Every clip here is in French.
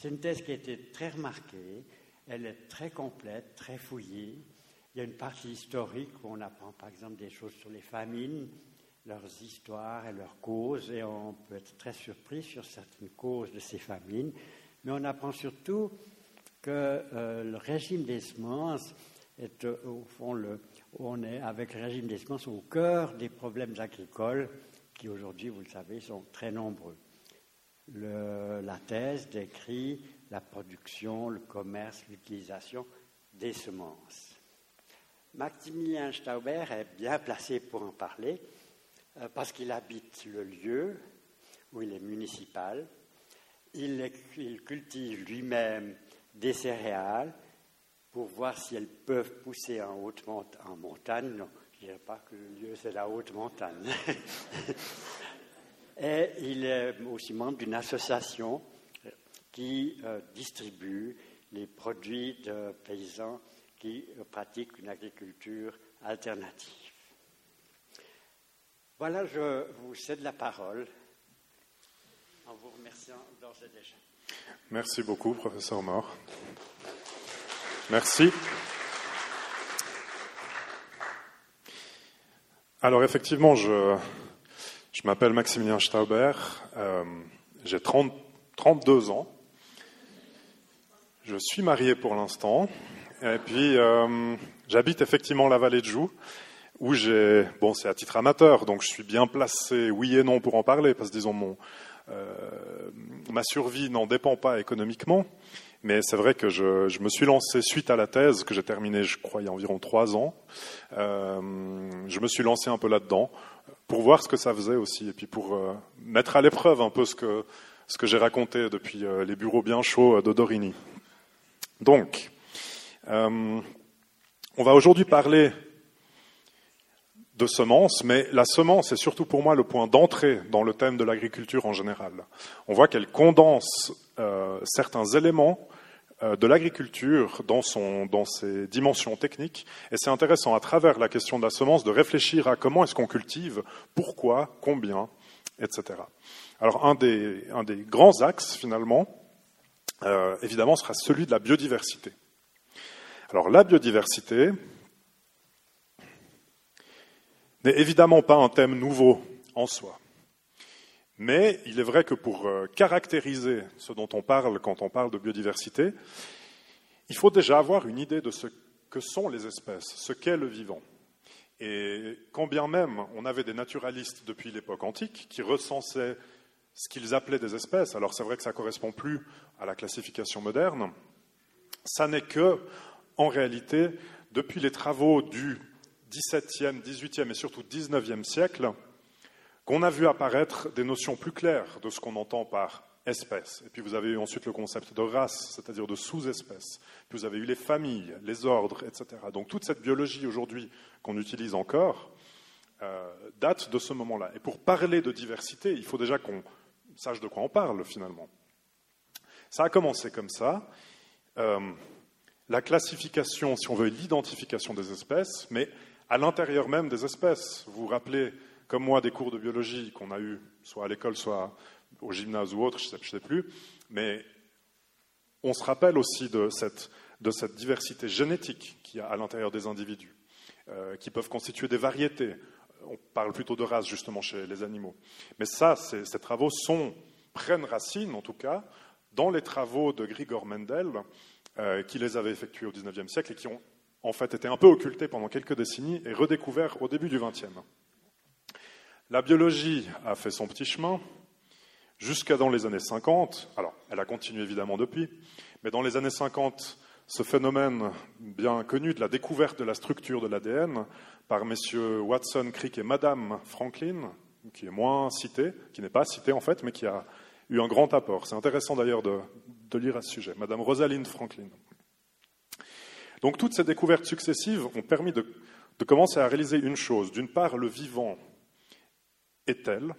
C'est une thèse qui a été très remarquée, elle est très complète, très fouillée. Il y a une partie historique où on apprend par exemple des choses sur les famines, leurs histoires et leurs causes, et on peut être très surpris sur certaines causes de ces famines. Mais on apprend surtout que euh, le régime des semences est euh, au fond on est avec le régime des semences au cœur des problèmes agricoles qui aujourd'hui, vous le savez, sont très nombreux. La thèse décrit la production, le commerce, l'utilisation des semences. Maximilien Stauber est bien placé pour en parler euh, parce qu'il habite le lieu où il est municipal. Il, cultive lui-même des céréales pour voir si elles peuvent pousser en haute en montagne. Non, je ne dirais pas que le lieu c'est la haute montagne. Et il est aussi membre d'une association qui euh, distribue les produits de paysans qui euh, pratiquent une agriculture alternative. Voilà, je vous cède la parole en vous remerciant d'ores et déjà. Merci beaucoup, professeur Mort. Merci. Alors effectivement, je, je m'appelle Maximilien Stauber, euh, j'ai 32 ans. Je suis marié pour l'instant. Et puis, euh, j'habite effectivement la vallée de Joux, où j'ai, bon, c'est à titre amateur, donc je suis bien placé, oui et non, pour en parler, parce que disons, mon, euh, ma survie n'en dépend pas économiquement. Mais c'est vrai que je, me suis lancé suite à la thèse que j'ai terminée, je crois, il y a environ trois ans. Euh, je me suis lancé un peu là-dedans pour voir ce que ça faisait aussi, et puis pour euh, mettre à l'épreuve un peu ce que, ce que j'ai raconté depuis euh, les bureaux bien chauds de Dorini. Donc, on va aujourd'hui parler de semences, mais la semence est surtout pour moi le point d'entrée dans le thème de l'agriculture en général. On voit qu'elle condense certains éléments de l'agriculture dans, dans ses dimensions techniques, et c'est intéressant à travers la question de la semence de réfléchir à comment est-ce qu'on cultive, pourquoi, combien, etc. Alors un des, un des grands axes finalement, euh, évidemment, sera celui de la biodiversité. Alors la biodiversité n'est évidemment pas un thème nouveau en soi. Mais il est vrai que pour euh, caractériser ce dont on parle quand on parle de biodiversité, il faut déjà avoir une idée de ce que sont les espèces, ce qu'est le vivant. Et quand bien même on avait des naturalistes depuis l'époque antique qui recensaient ce qu'ils appelaient des espèces, alors c'est vrai que ça ne correspond plus à la classification moderne, ça n'est que, en réalité, depuis les travaux du XVIIe, XVIIIe et surtout XIXe siècle, qu'on a vu apparaître des notions plus claires de ce qu'on entend par espèce. Et puis vous avez eu ensuite le concept de race, c'est-à-dire de sous-espèces. Puis vous avez eu les familles, les ordres, etc. Donc toute cette biologie aujourd'hui qu'on utilise encore euh, date de ce moment-là. Et pour parler de diversité, il faut déjà qu'on sache de quoi on parle finalement. Ça a commencé comme ça. Euh, la classification, si on veut, l'identification des espèces, mais à l'intérieur même des espèces. Vous vous rappelez, comme moi, des cours de biologie qu'on a eus, soit à l'école, soit au gymnase ou autre, je ne sais, plus, mais on se rappelle aussi de cette, diversité génétique qu'il y a à l'intérieur des individus, euh, qui peuvent constituer des variétés. On parle plutôt de race, justement, chez les animaux. Mais ça, ces, travaux prennent racine, en tout cas, dans les travaux de Grigor Mendel, euh, qui les avait effectués au XIXe siècle et qui ont en fait été un peu occultés pendant quelques décennies et redécouverts au début du XXe. La biologie a fait son petit chemin jusqu'à dans les années 50. Alors, elle a continué évidemment depuis, mais dans les années 50, ce phénomène bien connu de la découverte de la structure de l'ADN par messieurs Watson, Crick et Madame Franklin, qui est moins cité, qui n'est pas cité en fait, mais qui a eu un grand apport. C'est intéressant d'ailleurs de, lire à ce sujet. Madame Rosalind Franklin. Donc toutes ces découvertes successives ont permis de, commencer à réaliser une chose. D'une part, le vivant est tel.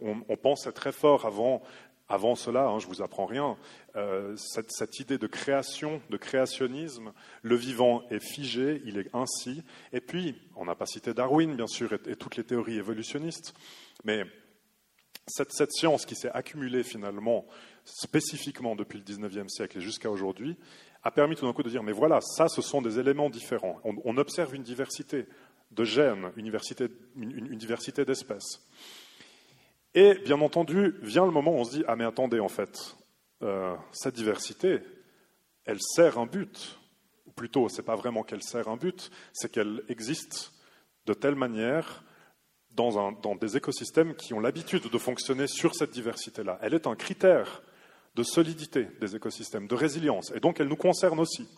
On, pensait très fort avant, avant cela, hein, je ne vous apprends rien, euh, cette, idée de création, de créationnisme, le vivant est figé, il est ainsi. Et puis, on n'a pas cité Darwin, bien sûr, et toutes les théories évolutionnistes, mais cette, cette science qui s'est accumulée finalement spécifiquement depuis le 19e siècle et jusqu'à aujourd'hui, a permis tout d'un coup de dire, mais voilà, ça, ce sont des éléments différents. On, observe une diversité de gènes, une diversité, d'espèces. Et bien entendu, vient le moment où on se dit, ah mais attendez, en fait, euh, cette diversité, elle sert un but. Ou plutôt, ce n'est pas vraiment qu'elle sert un but, c'est qu'elle existe de telle manière dans, dans, des écosystèmes qui ont l'habitude de fonctionner sur cette diversité-là. Elle est un critère de solidité des écosystèmes, de résilience, et donc elle nous concerne aussi.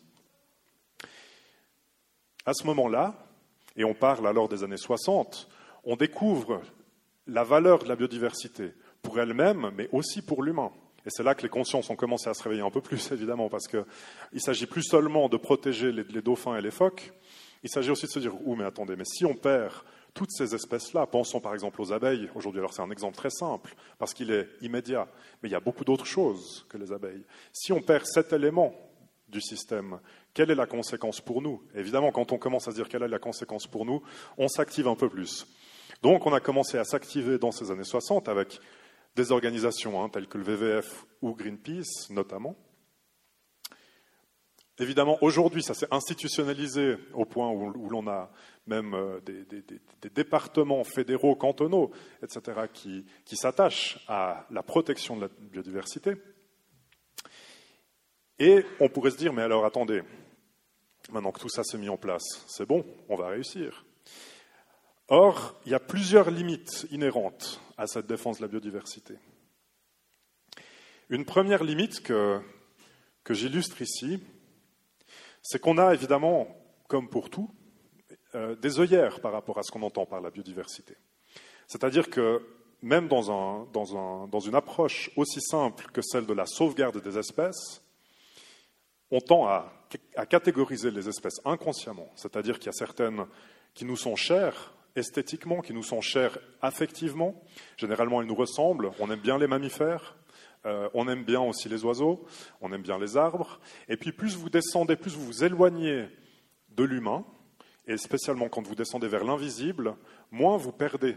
À ce moment-là, et on parle alors des années 60, on découvre la valeur de la biodiversité pour elle-même, mais aussi pour l'humain. Et c'est là que les consciences ont commencé à se réveiller un peu plus, évidemment, parce qu'il ne s'agit plus seulement de protéger les, les, dauphins et les phoques, il s'agit aussi de se dire, oh mais attendez, mais si on perd toutes ces espèces-là, pensons par exemple aux abeilles, aujourd'hui alors c'est un exemple très simple, parce qu'il est immédiat, mais il y a beaucoup d'autres choses que les abeilles. Si on perd cet élément du système, quelle est la conséquence pour nous? Évidemment, quand on commence à se dire quelle est la conséquence pour nous, on s'active un peu plus. Donc on a commencé à s'activer dans ces années 60 avec des organisations hein, telles que le WWF ou Greenpeace notamment, Évidemment, aujourd'hui, ça s'est institutionnalisé au point où, l'on a même euh, des, départements fédéraux, cantonaux, etc., qui, s'attachent à la protection de la biodiversité. Et on pourrait se dire, mais alors attendez, maintenant que tout ça s'est mis en place, c'est bon, on va réussir. Or, il y a plusieurs limites inhérentes à cette défense de la biodiversité. Une première limite que, j'illustre ici, c'est qu'on a évidemment, comme pour tout, euh, des œillères par rapport à ce qu'on entend par la biodiversité. C'est-à-dire que même dans, une approche aussi simple que celle de la sauvegarde des espèces, on tend à, catégoriser les espèces inconsciemment. C'est-à-dire qu'il y a certaines qui nous sont chères esthétiquement, qui nous sont chères affectivement. Généralement, elles nous ressemblent. On aime bien les mammifères, euh, on aime bien aussi les oiseaux, on aime bien les arbres. Et puis plus vous descendez, plus vous vous éloignez de l'humain, et spécialement quand vous descendez vers l'invisible, moins vous perdez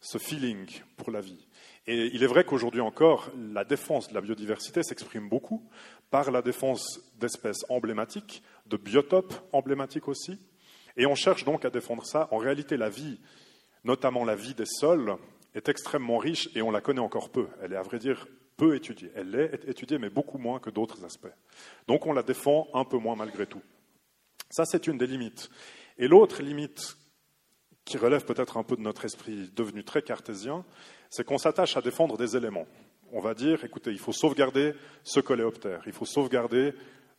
ce feeling pour la vie. Et il est vrai qu'aujourd'hui encore, la défense de la biodiversité s'exprime beaucoup par la défense d'espèces emblématiques, de biotopes emblématiques aussi. Et on cherche donc à défendre ça. En réalité, la vie, notamment la vie des sols, est extrêmement riche et on la connaît encore peu. Elle est, à vrai dire, peu étudiée. Elle est étudiée, mais beaucoup moins que d'autres aspects. Donc on la défend un peu moins malgré tout. Ça, c'est une des limites. Et l'autre limite, qui relève peut-être un peu de notre esprit devenu très cartésien, c'est qu'on s'attache à défendre des éléments. On va dire, écoutez, il faut sauvegarder ce coléoptère, il faut sauvegarder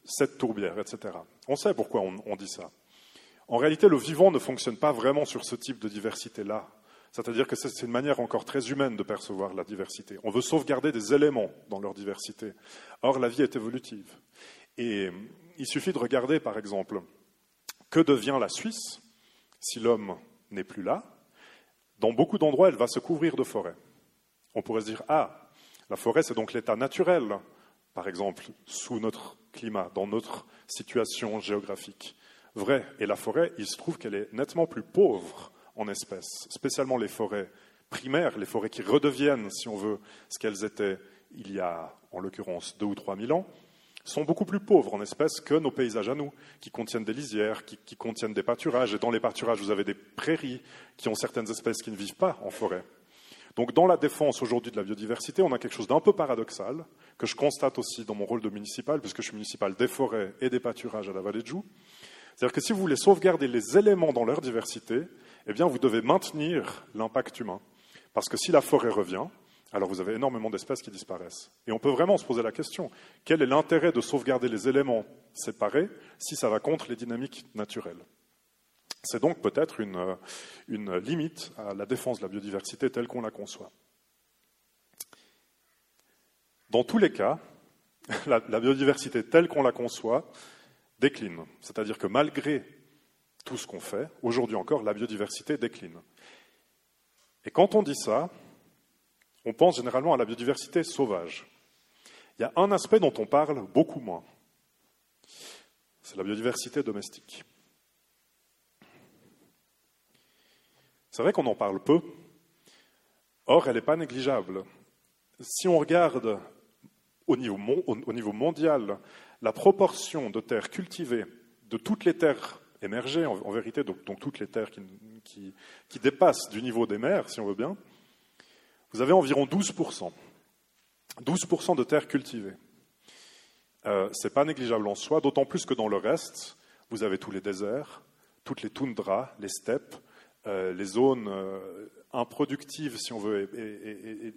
cette tourbière, etc. On sait pourquoi on dit ça. En réalité, le vivant ne fonctionne pas vraiment sur ce type de diversité-là. C'est-à-dire que c'est une manière encore très humaine de percevoir la diversité. On veut sauvegarder des éléments dans leur diversité. Or, la vie est évolutive. Et il suffit de regarder, par exemple, que devient la Suisse si l'homme n'est plus là. Dans beaucoup d'endroits, elle va se couvrir de forêts. On pourrait se dire, ah, la forêt, c'est donc l'état naturel, par exemple, sous notre climat, dans notre situation géographique. Vrai. Et la forêt, il se trouve qu'elle est nettement plus pauvre en espèces, spécialement les forêts primaires, les forêts qui redeviennent, si on veut, ce qu'elles étaient il y a, en l'occurrence, deux ou trois mille ans, sont beaucoup plus pauvres en espèces que nos paysages à nous, qui contiennent des lisières, qui, qui, contiennent des pâturages. Et dans les pâturages, vous avez des prairies qui ont certaines espèces qui ne vivent pas en forêt. Donc dans la défense aujourd'hui de la biodiversité, on a quelque chose d'un peu paradoxal, que je constate aussi dans mon rôle de municipal, puisque je suis municipal des forêts et des pâturages à la vallée de Joux. C'est-à-dire que si vous voulez sauvegarder les éléments dans leur diversité, eh vous devez maintenir l'impact humain. Parce que si la forêt revient, alors vous avez énormément d'espèces qui disparaissent. Et on peut vraiment se poser la question, quel est l'intérêt de sauvegarder les éléments séparés si ça va contre les dynamiques naturelles? C'est donc peut-être une, une, limite à la défense de la biodiversité telle qu'on la conçoit. Dans tous les cas, la biodiversité telle qu'on la conçoit décline. C'est-à-dire que malgré tout ce qu'on fait, aujourd'hui encore, la biodiversité décline. Et quand on dit ça, on pense généralement à la biodiversité sauvage. Il y a un aspect dont on parle beaucoup moins. C'est la biodiversité domestique. C'est vrai qu'on en parle peu, Or, elle n'est pas négligeable. Si on regarde au niveau, au niveau, mondial la proportion de terres cultivées de toutes les terres émergées, en, vérité, donc, toutes les terres qui, dépassent du niveau des mers, si on veut bien, vous avez environ 12%. 12% de terres cultivées. Euh, Ce n'est pas négligeable en soi, d'autant plus que dans le reste, vous avez tous les déserts, toutes les toundras, les steppes, les zones euh, improductives, si on veut,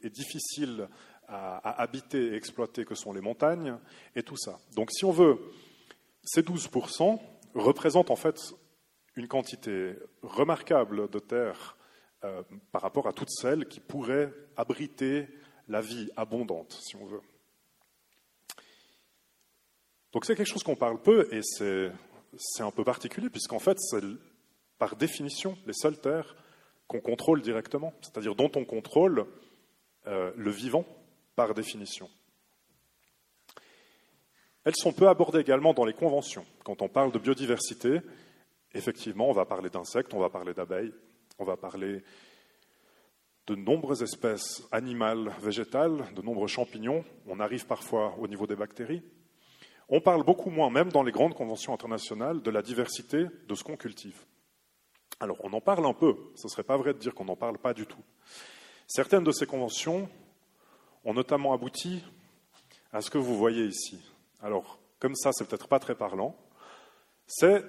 et, difficiles à, habiter et exploiter que sont les montagnes, et tout ça. Donc si on veut, ces 12% représentent en fait une quantité remarquable de terres euh, par rapport à toutes celles qui pourraient abriter la vie abondante, si on veut. Donc c'est quelque chose qu'on parle peu et c'est un peu particulier puisqu'en fait c'est par définition les seules terres qu'on contrôle directement, c'est-à-dire dont on contrôle euh, le vivant par définition. Elles sont peu abordées également dans les conventions. Quand on parle de biodiversité, effectivement, on va parler d'insectes, on va parler d'abeilles, on va parler de nombreuses espèces animales, végétales, de nombreux champignons. On arrive parfois au niveau des bactéries. On parle beaucoup moins, même dans les grandes conventions internationales, de la diversité de ce qu'on cultive. Alors, on en parle un peu. Ce ne serait pas vrai de dire qu'on n'en parle pas du tout. Certaines de ces conventions ont notamment abouti à ce que vous voyez ici. Alors, comme ça, c'est peut-être pas très parlant. C'est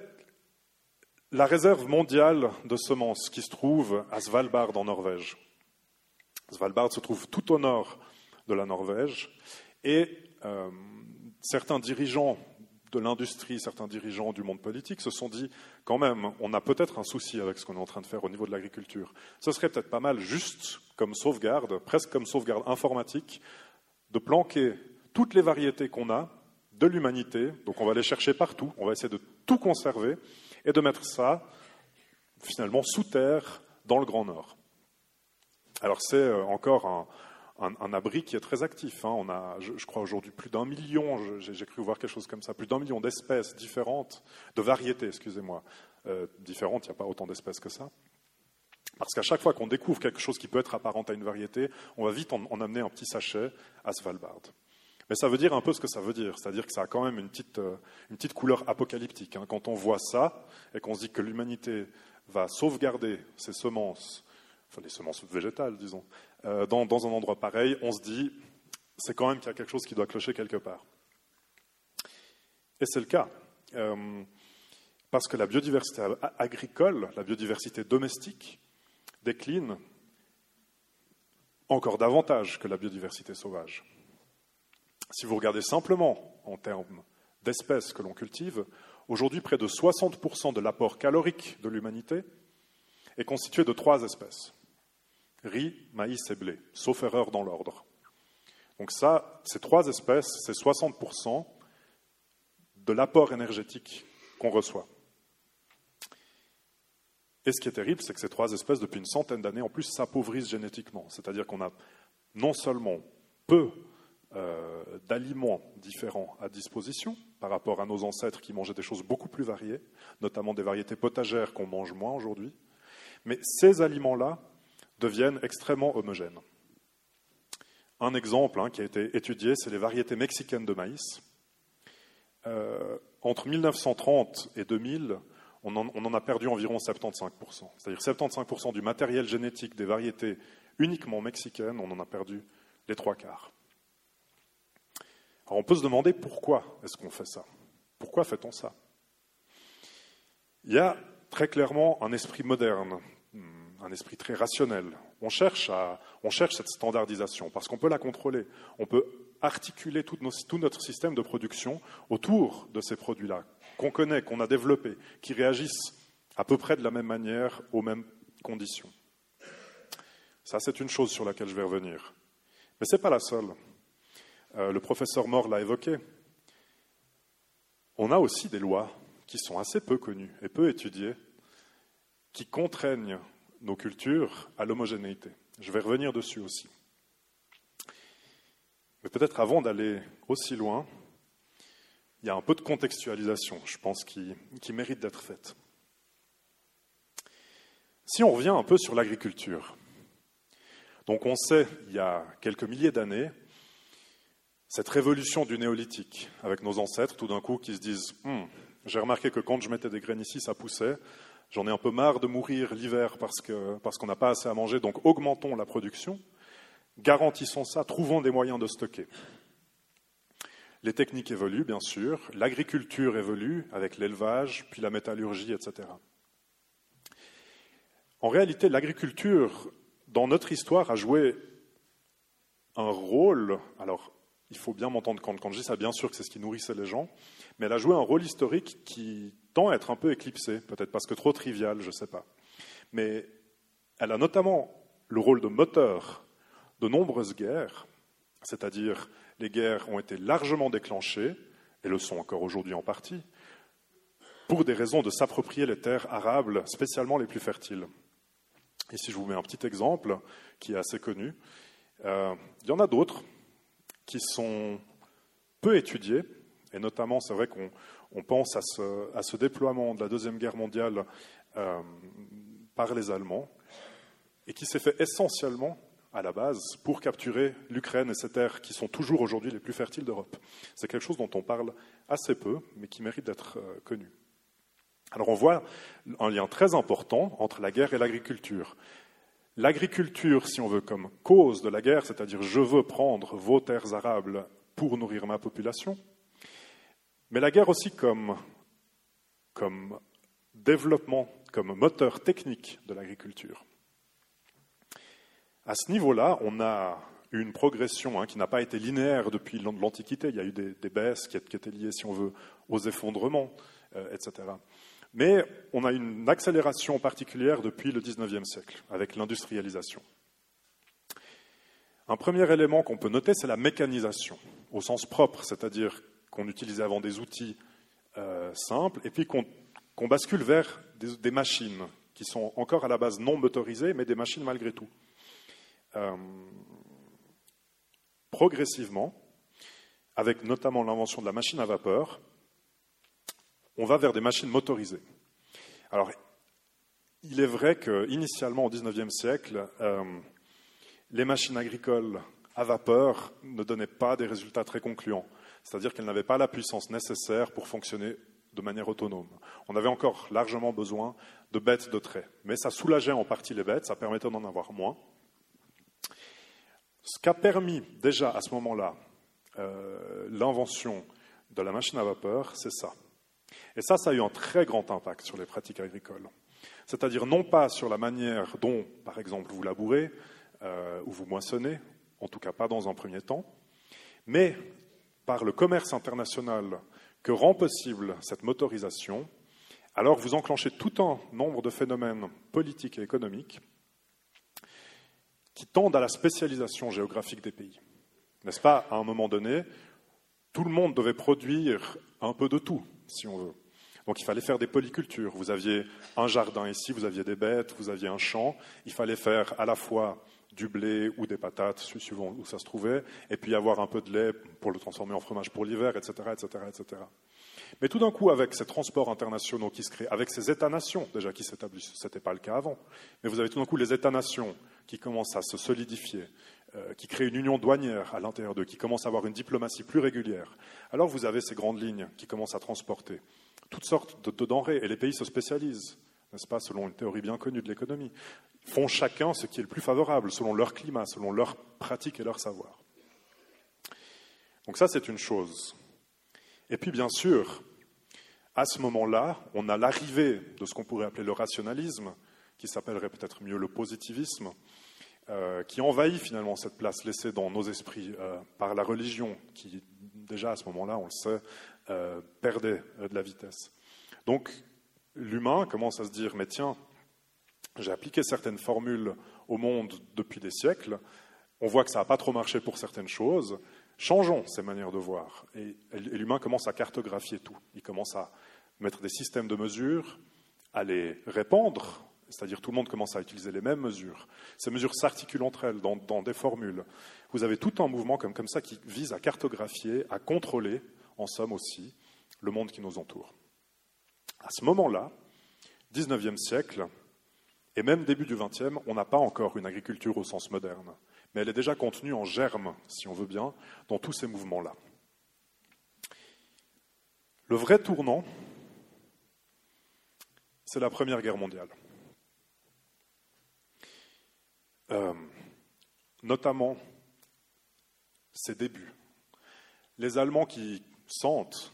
la réserve mondiale de semences qui se trouve à Svalbard en Norvège. Svalbard se trouve tout au nord de la Norvège et euh, certains dirigeants de l'industrie, certains dirigeants du monde politique se sont dit quand même, on a peut-être un souci avec ce qu'on est en train de faire au niveau de l'agriculture. Ce serait peut-être pas mal, juste comme sauvegarde, presque comme sauvegarde informatique, de planquer toutes les variétés qu'on a de l'humanité. Donc on va les chercher partout, on va essayer de tout conserver et de mettre ça finalement sous terre dans le Grand Nord. Alors c'est euh, encore un, un, abri qui est très actif. Hein. On a, je, crois aujourd'hui, plus d'un million, j'ai cru voir quelque chose comme ça, plus d'un million d'espèces différentes, de variétés, excusez-moi, euh, différentes, il n'y a pas autant d'espèces que ça. Parce qu'à chaque fois qu'on découvre quelque chose qui peut être apparent à une variété, on va vite en, amener un petit sachet à Svalbard. Mais ça veut dire un peu ce que ça veut dire, c'est-à-dire que ça a quand même une petite, euh, une petite couleur apocalyptique. Hein. Quand on voit ça et qu'on se dit que l'humanité va sauvegarder ses semences, enfin les semences végétales, disons, euh, dans, un endroit pareil, on se dit, c'est quand même qu'il y a quelque chose qui doit clocher quelque part. Et c'est le cas. Euh, parce que la biodiversité agricole, la biodiversité domestique, décline encore davantage que la biodiversité sauvage. Si vous regardez simplement en termes d'espèces que l'on cultive, aujourd'hui près de 60% de l'apport calorique de l'humanité est constitué de trois espèces riz, maïs et blé, sauf erreur dans l'ordre. Donc ça, ces trois espèces, c'est 60% de l'apport énergétique qu'on reçoit. Et ce qui est terrible, c'est que ces trois espèces, depuis une centaine d'années, en plus, s'appauvrissent génétiquement. C'est-à-dire qu'on a non seulement peu euh, d'aliments différents à disposition par rapport à nos ancêtres qui mangeaient des choses beaucoup plus variées, notamment des variétés potagères qu'on mange moins aujourd'hui, mais ces aliments-là deviennent extrêmement homogènes. Un exemple hein, qui a été étudié, c'est les variétés mexicaines de maïs. Euh, entre 1930 et 2000, on en, a perdu environ 75%. C'est-à-dire 75% du matériel génétique des variétés uniquement mexicaines, on en a perdu les trois quarts. Alors on peut se demander pourquoi est-ce qu'on fait ça? Pourquoi fait-on ça? Il y a très clairement un esprit moderne un esprit très rationnel. On cherche, cette standardisation parce qu'on peut la contrôler. On peut articuler tout, notre système de production autour de ces produits-là, qu'on connaît, qu'on a développés, qui réagissent à peu près de la même manière, aux mêmes conditions. Ça, c'est une chose sur laquelle je vais revenir. Mais ce n'est pas la seule. Euh, le professeur Moore l'a évoqué. On a aussi des lois qui sont assez peu connues et peu étudiées, qui contraignent nos cultures à l'homogénéité. Je vais revenir dessus aussi. Mais peut-être avant d'aller aussi loin, il y a un peu de contextualisation, je pense, qui, mérite d'être faite. Si on revient un peu sur l'agriculture, Donc on sait, il y a quelques milliers d'années, cette révolution du néolithique, avec nos ancêtres, tout d'un coup, qui se disent hum, J'ai remarqué que quand je mettais des graines ici, ça poussait. J'en ai un peu marre de mourir l'hiver parce qu'on n'a pas assez à manger, donc augmentons la production, garantissons ça, trouvons des moyens de stocker. Les techniques évoluent, bien sûr, l'agriculture évolue avec l'élevage, puis la métallurgie, etc. En réalité, l'agriculture, dans notre histoire, a joué un rôle, alors il faut bien m'entendre quand, quand je dis ça, bien sûr que c'est ce qui nourrissait les gens, mais elle a joué un rôle historique qui tend à être un peu éclipsé, peut-être parce que trop trivial, je ne sais pas. Mais elle a notamment le rôle de moteur de nombreuses guerres, c'est-à-dire les guerres ont été largement déclenchées, et le sont encore aujourd'hui en partie, pour des raisons de s'approprier les terres arables, spécialement les plus fertiles. Ici, je vous mets un petit exemple qui est assez connu. Euh, il y en a d'autres qui sont peu étudiés, et notamment, c'est vrai qu'on pense à ce, déploiement de la Deuxième Guerre mondiale euh, par les Allemands, et qui s'est fait essentiellement à la base pour capturer l'Ukraine et ses terres qui sont toujours aujourd'hui les plus fertiles d'Europe. C'est quelque chose dont on parle assez peu, mais qui mérite d'être euh, connu. Alors on voit un lien très important entre la guerre et l'agriculture. L'agriculture, si on veut, comme cause de la guerre, c'est-à-dire je veux prendre vos terres arables pour nourrir ma population, mais la guerre aussi comme, développement, comme moteur technique de l'agriculture. À ce niveau-là, on a eu une progression hein, qui n'a pas été linéaire depuis l'Antiquité. Il y a eu des, baisses qui, étaient liées, si on veut, aux effondrements, euh, etc. Mais on a une accélération particulière depuis le XIXe siècle, avec l'industrialisation. Un premier élément qu'on peut noter, c'est la mécanisation, au sens propre, c'est-à-dire qu'on utilisait avant des outils euh, simples, et puis qu'on bascule vers des, machines qui sont encore à la base non motorisées, mais des machines malgré tout. Euh, progressivement, avec notamment l'invention de la machine à vapeur, on va vers des machines motorisées. Alors, il est vrai qu'initialement, au XIXe siècle, euh, les machines agricoles à vapeur ne donnaient pas des résultats très concluants, c'est-à-dire qu'elles n'avaient pas la puissance nécessaire pour fonctionner de manière autonome. On avait encore largement besoin de bêtes de trait, mais ça soulageait en partie les bêtes, ça permettait d'en avoir moins. Ce qu'a permis déjà à ce moment-là euh, l'invention de la machine à vapeur, c'est ça. Et ça, ça a eu un très grand impact sur les pratiques agricoles. C'est-à-dire non pas sur la manière dont, par exemple, vous labourez euh, ou vous moissonnez, en tout cas pas dans un premier temps, mais par le commerce international que rend possible cette motorisation, alors vous enclenchez tout un nombre de phénomènes politiques et économiques qui tendent à la spécialisation géographique des pays. N'est-ce pas À un moment donné, tout le monde devait produire un peu de tout, si on veut. Donc il fallait faire des polycultures. Vous aviez un jardin ici, vous aviez des bêtes, vous aviez un champ. Il fallait faire à la fois du blé ou des patates, suivant où ça se trouvait, et puis avoir un peu de lait pour le transformer en fromage pour l'hiver, etc.. Mais tout d'un coup, avec ces transports internationaux qui se créent, avec ces États-nations déjà qui s'établissent, ce n'était pas le cas avant, mais vous avez tout d'un coup les États-nations qui commencent à se solidifier, euh, qui créent une union douanière à l'intérieur d'eux, qui commencent à avoir une diplomatie plus régulière. Alors vous avez ces grandes lignes qui commencent à transporter toutes sortes de denrées, et les pays se spécialisent, n'est-ce pas, selon une théorie bien connue de l'économie, font chacun ce qui est le plus favorable, selon leur climat, selon leurs pratiques et leur savoir. Donc ça, c'est une chose. Et puis, bien sûr, à ce moment-là, on a l'arrivée de ce qu'on pourrait appeler le rationalisme, qui s'appellerait peut-être mieux le positivisme, euh, qui envahit finalement cette place laissée dans nos esprits euh, par la religion, qui déjà à ce moment-là, on le sait, euh, perdait de la vitesse. Donc l'humain commence à se dire, mais tiens, j'ai appliqué certaines formules au monde depuis des siècles, on voit que ça n'a pas trop marché pour certaines choses, Changeons ces manières de voir. Et, l'humain commence à cartographier tout. Il commence à mettre des systèmes de mesures, à les répandre, c'est-à-dire tout le monde commence à utiliser les mêmes mesures. Ces mesures s'articulent entre elles dans, des formules. Vous avez tout un mouvement comme, comme ça qui vise à cartographier, à contrôler, en somme aussi, le monde qui nous entoure. À ce moment-là, 19e siècle, Et même début du XXe, on n'a pas encore une agriculture au sens moderne, mais elle est déjà contenue en germe, si on veut bien, dans tous ces mouvements-là. Le vrai tournant, c'est la Première Guerre mondiale. Euh, notamment ses débuts. Les Allemands qui sentent,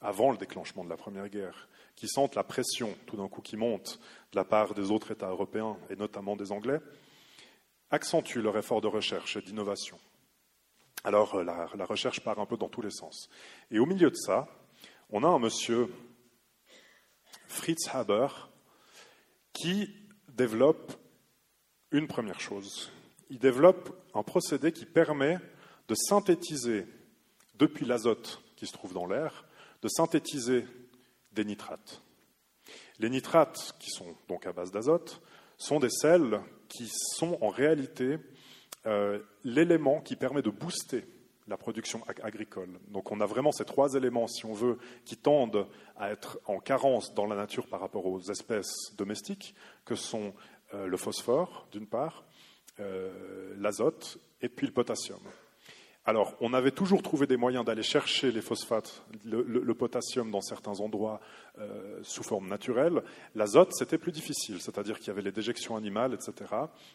avant le déclenchement de la Première Guerre, qui sentent la pression tout d'un coup qui monte de la part des autres États européens et notamment des Anglais, accentuent leur effort de recherche et d'innovation. Alors euh, la, la, recherche part un peu dans tous les sens. Et au milieu de ça, on a un monsieur, Fritz Haber, qui développe une première chose. Il développe un procédé qui permet de synthétiser, depuis l'azote qui se trouve dans l'air, de synthétiser des nitrates. Les nitrates, qui sont donc à base d'azote, sont des sels qui sont en réalité euh, l'élément qui permet de booster la production agricole. Donc on a vraiment ces trois éléments, si on veut, qui tendent à être en carence dans la nature par rapport aux espèces domestiques, que sont euh, le phosphore, d'une part, euh, l'azote et puis le potassium. Alors, on avait toujours trouvé des moyens d'aller chercher les phosphates, le, potassium dans certains endroits euh, sous forme naturelle. L'azote, c'était plus difficile, c'est-à-dire qu'il y avait les déjections animales, etc.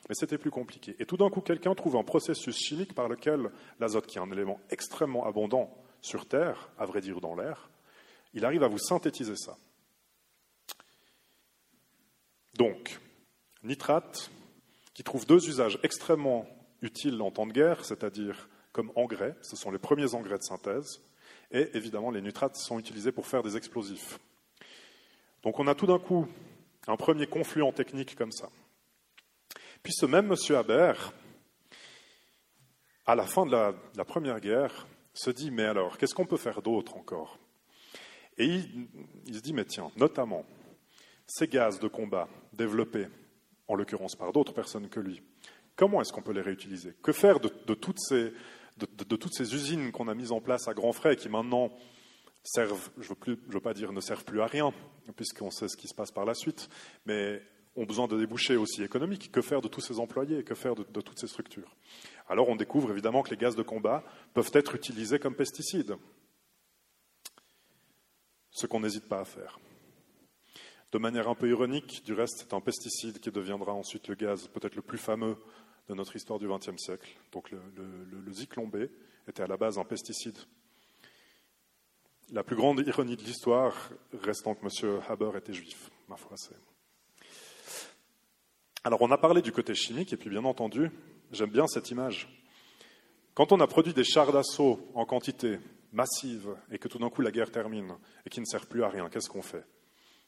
Mais c'était plus compliqué. Et tout d'un coup, quelqu'un trouve un processus chimique par lequel l'azote, qui est un élément extrêmement abondant sur Terre, à vrai dire dans l'air, il arrive à vous synthétiser ça. Donc, nitrate, qui trouve deux usages extrêmement utiles en temps de guerre, c'est-à-dire comme engrais, ce sont les premiers engrais de synthèse, et évidemment les nitrates sont utilisés pour faire des explosifs. Donc on a tout d'un coup un premier confluent technique comme ça. Puis ce même monsieur Haber, à la fin de la, Première Guerre, se dit, mais alors, qu'est-ce qu'on peut faire d'autre encore? Et il, se dit, mais tiens, notamment, ces gaz de combat développés, en l'occurrence par d'autres personnes que lui, comment est-ce qu'on peut les réutiliser? Que faire de toutes ces de, toutes ces usines qu'on a mises en place à grands frais qui maintenant servent, je ne veux, pas dire ne servent plus à rien, puisqu'on sait ce qui se passe par la suite, mais ont besoin de débouchés aussi économiques. Que faire de tous ces employés? Que faire de toutes ces structures? Alors on découvre évidemment que les gaz de combat peuvent être utilisés comme pesticides, ce qu'on n'hésite pas à faire. De manière un peu ironique, du reste, c'est un pesticide qui deviendra ensuite le gaz peut-être le plus fameux de notre histoire du XXe siècle. Donc le, le, était à la base un pesticide. La plus grande ironie de l'histoire restant que M. Haber était juif. Ma foi, c'est. Alors on a parlé du côté chimique et puis bien entendu, j'aime bien cette image. Quand on a produit des chars d'assaut en quantité massive et que tout d'un coup la guerre termine et qui ne sert plus à rien, qu'est-ce qu'on fait?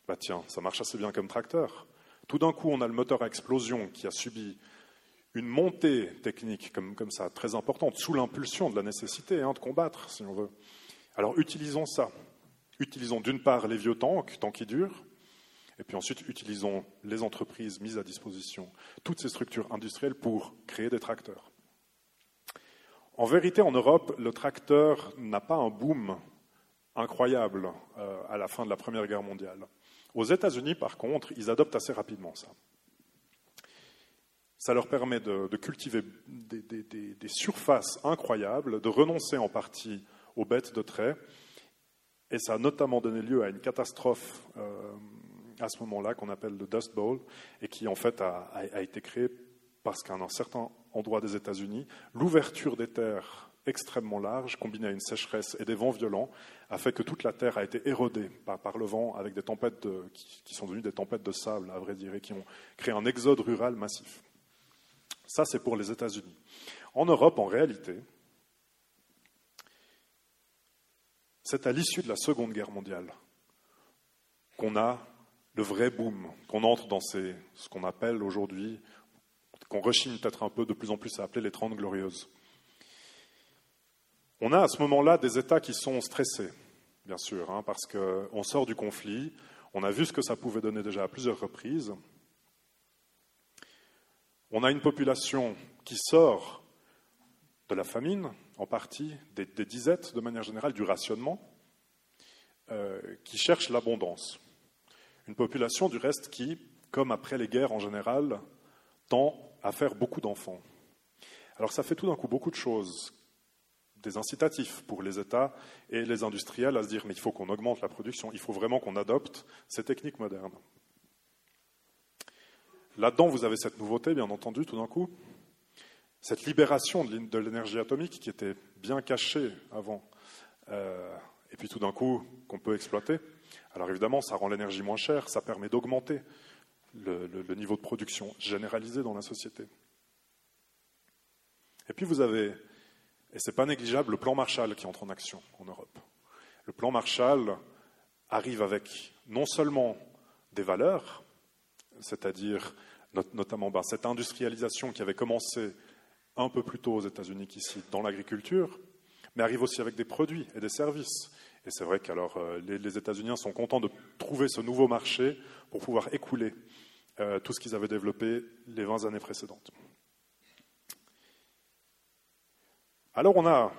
Bah tiens, ça marche assez bien comme tracteur. Tout d'un coup, on a le moteur à explosion qui a subi une montée technique comme, ça, très importante, sous l'impulsion de la nécessité hein, de combattre, si on veut. Alors utilisons ça. Utilisons d'une part les vieux tanks, tant qui durent, et puis ensuite utilisons les entreprises mises à disposition, toutes ces structures industrielles pour créer des tracteurs. En vérité, en Europe, le tracteur n'a pas un boom incroyable euh, à la fin de la Première Guerre mondiale. Aux États-Unis, par contre, ils adoptent assez rapidement ça. Ça leur permet de, cultiver des, surfaces incroyables, de renoncer en partie aux bêtes de trait. Et ça a notamment donné lieu à une catastrophe euh, à ce moment-là qu'on appelle le Dust Bowl et qui en fait a, été créée parce qu'à un certain endroit des États-Unis, l'ouverture des terres extrêmement large, combinée à une sécheresse et des vents violents, a fait que toute la terre a été érodée par, le vent avec des tempêtes qui, qui, sont devenues des tempêtes de sable, à vrai dire, et qui ont créé un exode rural massif. Ça, c'est pour les États-Unis. En Europe, en réalité, c'est à l'issue de la Seconde Guerre mondiale qu'on a le vrai boom, qu'on entre dans ce qu'on appelle aujourd'hui, qu'on rechigne peut-être un peu de plus en plus à appeler les Trente Glorieuses. On a à ce moment-là des États qui sont stressés, bien sûr, hein, parce qu'on sort du conflit, on a vu ce que ça pouvait donner déjà à plusieurs reprises, on a une population qui sort de la famine, en partie, des, disettes de manière générale, du rationnement, euh, qui cherche l'abondance. Une population, du reste, qui comme après les guerres en général, tend à faire beaucoup d'enfants. Alors ça fait tout d'un coup beaucoup de choses, des incitatifs pour les États et les industriels à se dire mais il faut qu'on augmente la production, il faut vraiment qu'on adopte ces techniques modernes. Là-dedans, vous avez cette nouveauté, bien entendu, tout d'un coup, cette libération de l'énergie atomique qui était bien cachée avant, euh, et puis tout d'un coup qu'on peut exploiter. Alors évidemment, ça rend l'énergie moins chère, ça permet d'augmenter le, le, niveau de production généralisé dans la société. Et puis vous avez, et ce n'est pas négligeable, le plan Marshall qui entre en action en Europe. Le plan Marshall arrive avec non seulement des valeurs, c'est-à-dire notamment ben, cette industrialisation qui avait commencé un peu plus tôt aux États-Unis qu'ici dans l'agriculture, mais arrive aussi avec des produits et des services. Et c'est vrai qu'alors euh, les, États-Unis sont contents de trouver ce nouveau marché pour pouvoir écouler euh, tout ce qu'ils avaient développé les 20 années précédentes. Alors on a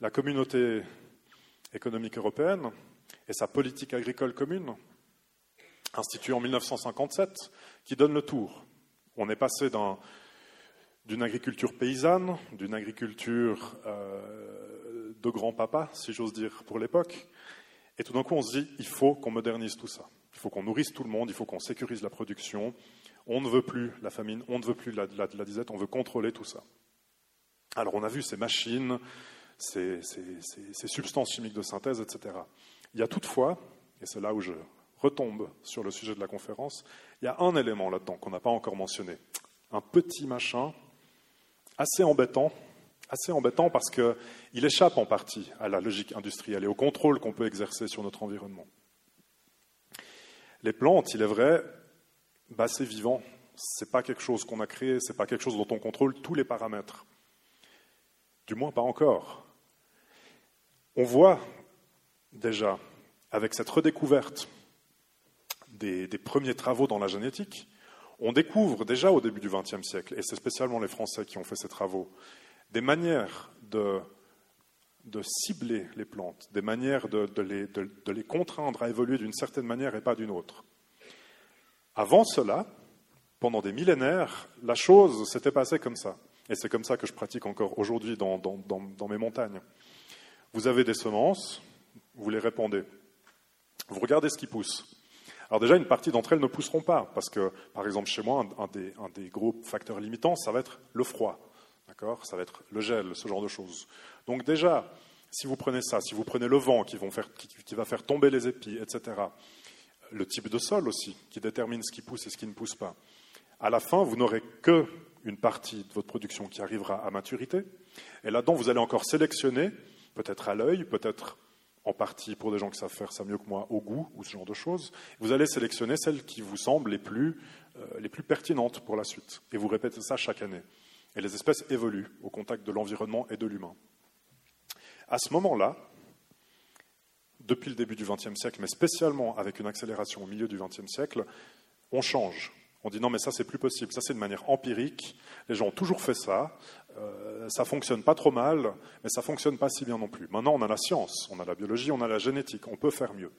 la communauté économique européenne et sa politique agricole commune, instituée en 1957, qui donne le tour. On est passé d'une agriculture paysanne, d'une agriculture euh, de grand-papa, si j'ose dire, pour l'époque, et tout d'un coup on se dit, il faut qu'on modernise tout ça. Il faut qu'on nourrisse tout le monde, il faut qu'on sécurise la production. On ne veut plus la famine, on ne veut plus la disette, on veut contrôler tout ça. Alors on a vu ces machines, ces, substances chimiques de synthèse, etc. Il y a toutefois, et c'est là où je retombe sur le sujet de la conférence, il y a un élément là-dedans qu'on n'a pas encore mentionné. Un petit machin assez embêtant, assez embêtant parce qu'il échappe en partie à la logique industrielle et au contrôle qu'on peut exercer sur notre environnement. Les plantes, il est vrai, bah, c'est vivant. C'est pas quelque chose qu'on a créé, c'est pas quelque chose dont on contrôle tous les paramètres. Du moins pas encore. On voit déjà, avec cette redécouverte des, premiers travaux dans la génétique, on découvre déjà au début du XXe siècle, et c'est spécialement les Français qui ont fait ces travaux, des manières de, cibler les plantes, des manières de, les, contraindre à évoluer d'une certaine manière et pas d'une autre. Avant cela, pendant des millénaires, la chose s'était passée comme ça. Et c'est comme ça que je pratique encore aujourd'hui dans, mes montagnes. Vous avez des semences, vous les répandez. Vous regardez ce qui pousse. Alors déjà, une partie d'entre elles ne pousseront pas, parce que, par exemple, chez moi, un, des, gros facteurs limitants, ça va être le froid. D'accord? Ça va être le gel, ce genre de choses. Donc déjà, si vous prenez ça, si vous prenez le vent qui, qui va faire tomber les épis, etc., le type de sol aussi, qui détermine ce qui pousse et ce qui ne pousse pas, à la fin, vous n'aurez que une partie de votre production qui arrivera à maturité. Et là-dedans, vous allez encore sélectionner, peut-être à l'œil, peut-être en partie pour des gens qui savent faire ça mieux que moi au goût ou ce genre de choses. Vous allez sélectionner celles qui vous semblent les plus, euh, les plus pertinentes pour la suite. Et vous répétez ça chaque année. Et les espèces évoluent au contact de l'environnement et de l'humain. À ce moment-là, depuis le début du XXe siècle, mais spécialement avec une accélération au milieu du XXe siècle, on change. On dit non, mais ça, c'est plus possible. Ça, c'est de manière empirique. Les gens ont toujours fait ça. Euh, ça fonctionne pas trop mal, mais ça fonctionne pas si bien non plus. Maintenant, on a la science, on a la biologie, on a la génétique. On peut faire mieux.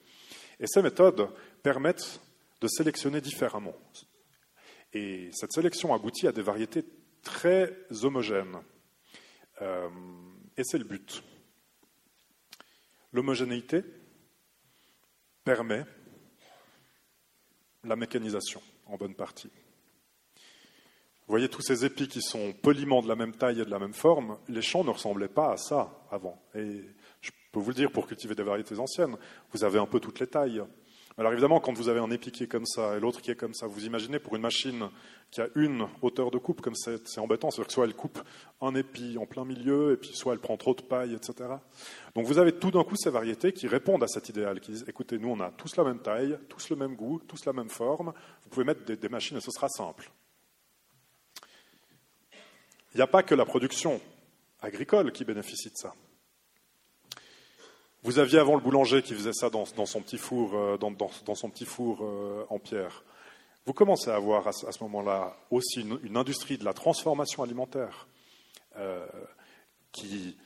Et ces méthodes permettent de sélectionner différemment. Et cette sélection aboutit à des variétés très homogènes. Euh, et c'est le but. L'homogénéité permet la mécanisation en bonne partie. Vous voyez tous ces épis qui sont poliment de la même taille et de la même forme, les champs ne ressemblaient pas à ça avant. Et je peux vous le dire, pour cultiver des variétés anciennes, vous avez un peu toutes les tailles. Alors évidemment, quand vous avez un épi qui est comme ça et l'autre qui est comme ça, vous imaginez pour une machine qui a une hauteur de coupe comme c'est, c'est embêtant. C'est-à-dire que soit elle coupe un épi en plein milieu, et puis soit elle prend trop de paille, etc. Donc vous avez tout d'un coup ces variétés qui répondent à cet idéal, qui disent, écoutez, nous on a tous la même taille, tous le même goût, tous la même forme, vous pouvez mettre des, des machines et ce sera simple. Il n'y a pas que la production agricole qui bénéficie de ça. Vous aviez avant le boulanger qui faisait ça dans, son petit four, euh, euh, en pierre. Vous commencez à avoir à ce, moment-là aussi une, industrie de la transformation alimentaire euh, qui,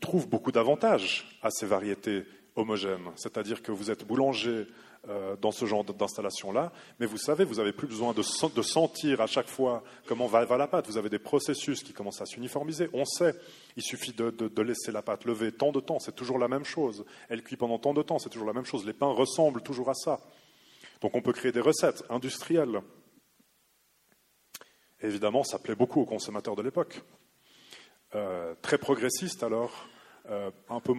trouve beaucoup d'avantages à ces variétés homogènes. C'est-à-dire que vous êtes boulanger euh, dans ce genre d'installation-là. Mais vous savez, vous n'avez plus besoin de, sentir à chaque fois comment va, la pâte. Vous avez des processus qui commencent à s'uniformiser. On sait, il suffit de, laisser la pâte lever tant de temps, c'est toujours la même chose. Elle cuit pendant tant de temps, c'est toujours la même chose. Les pains ressemblent toujours à ça. Donc on peut créer des recettes industrielles. évidemment, ça plaît beaucoup aux consommateurs de l'époque. Euh, très progressiste alors, euh, un peu,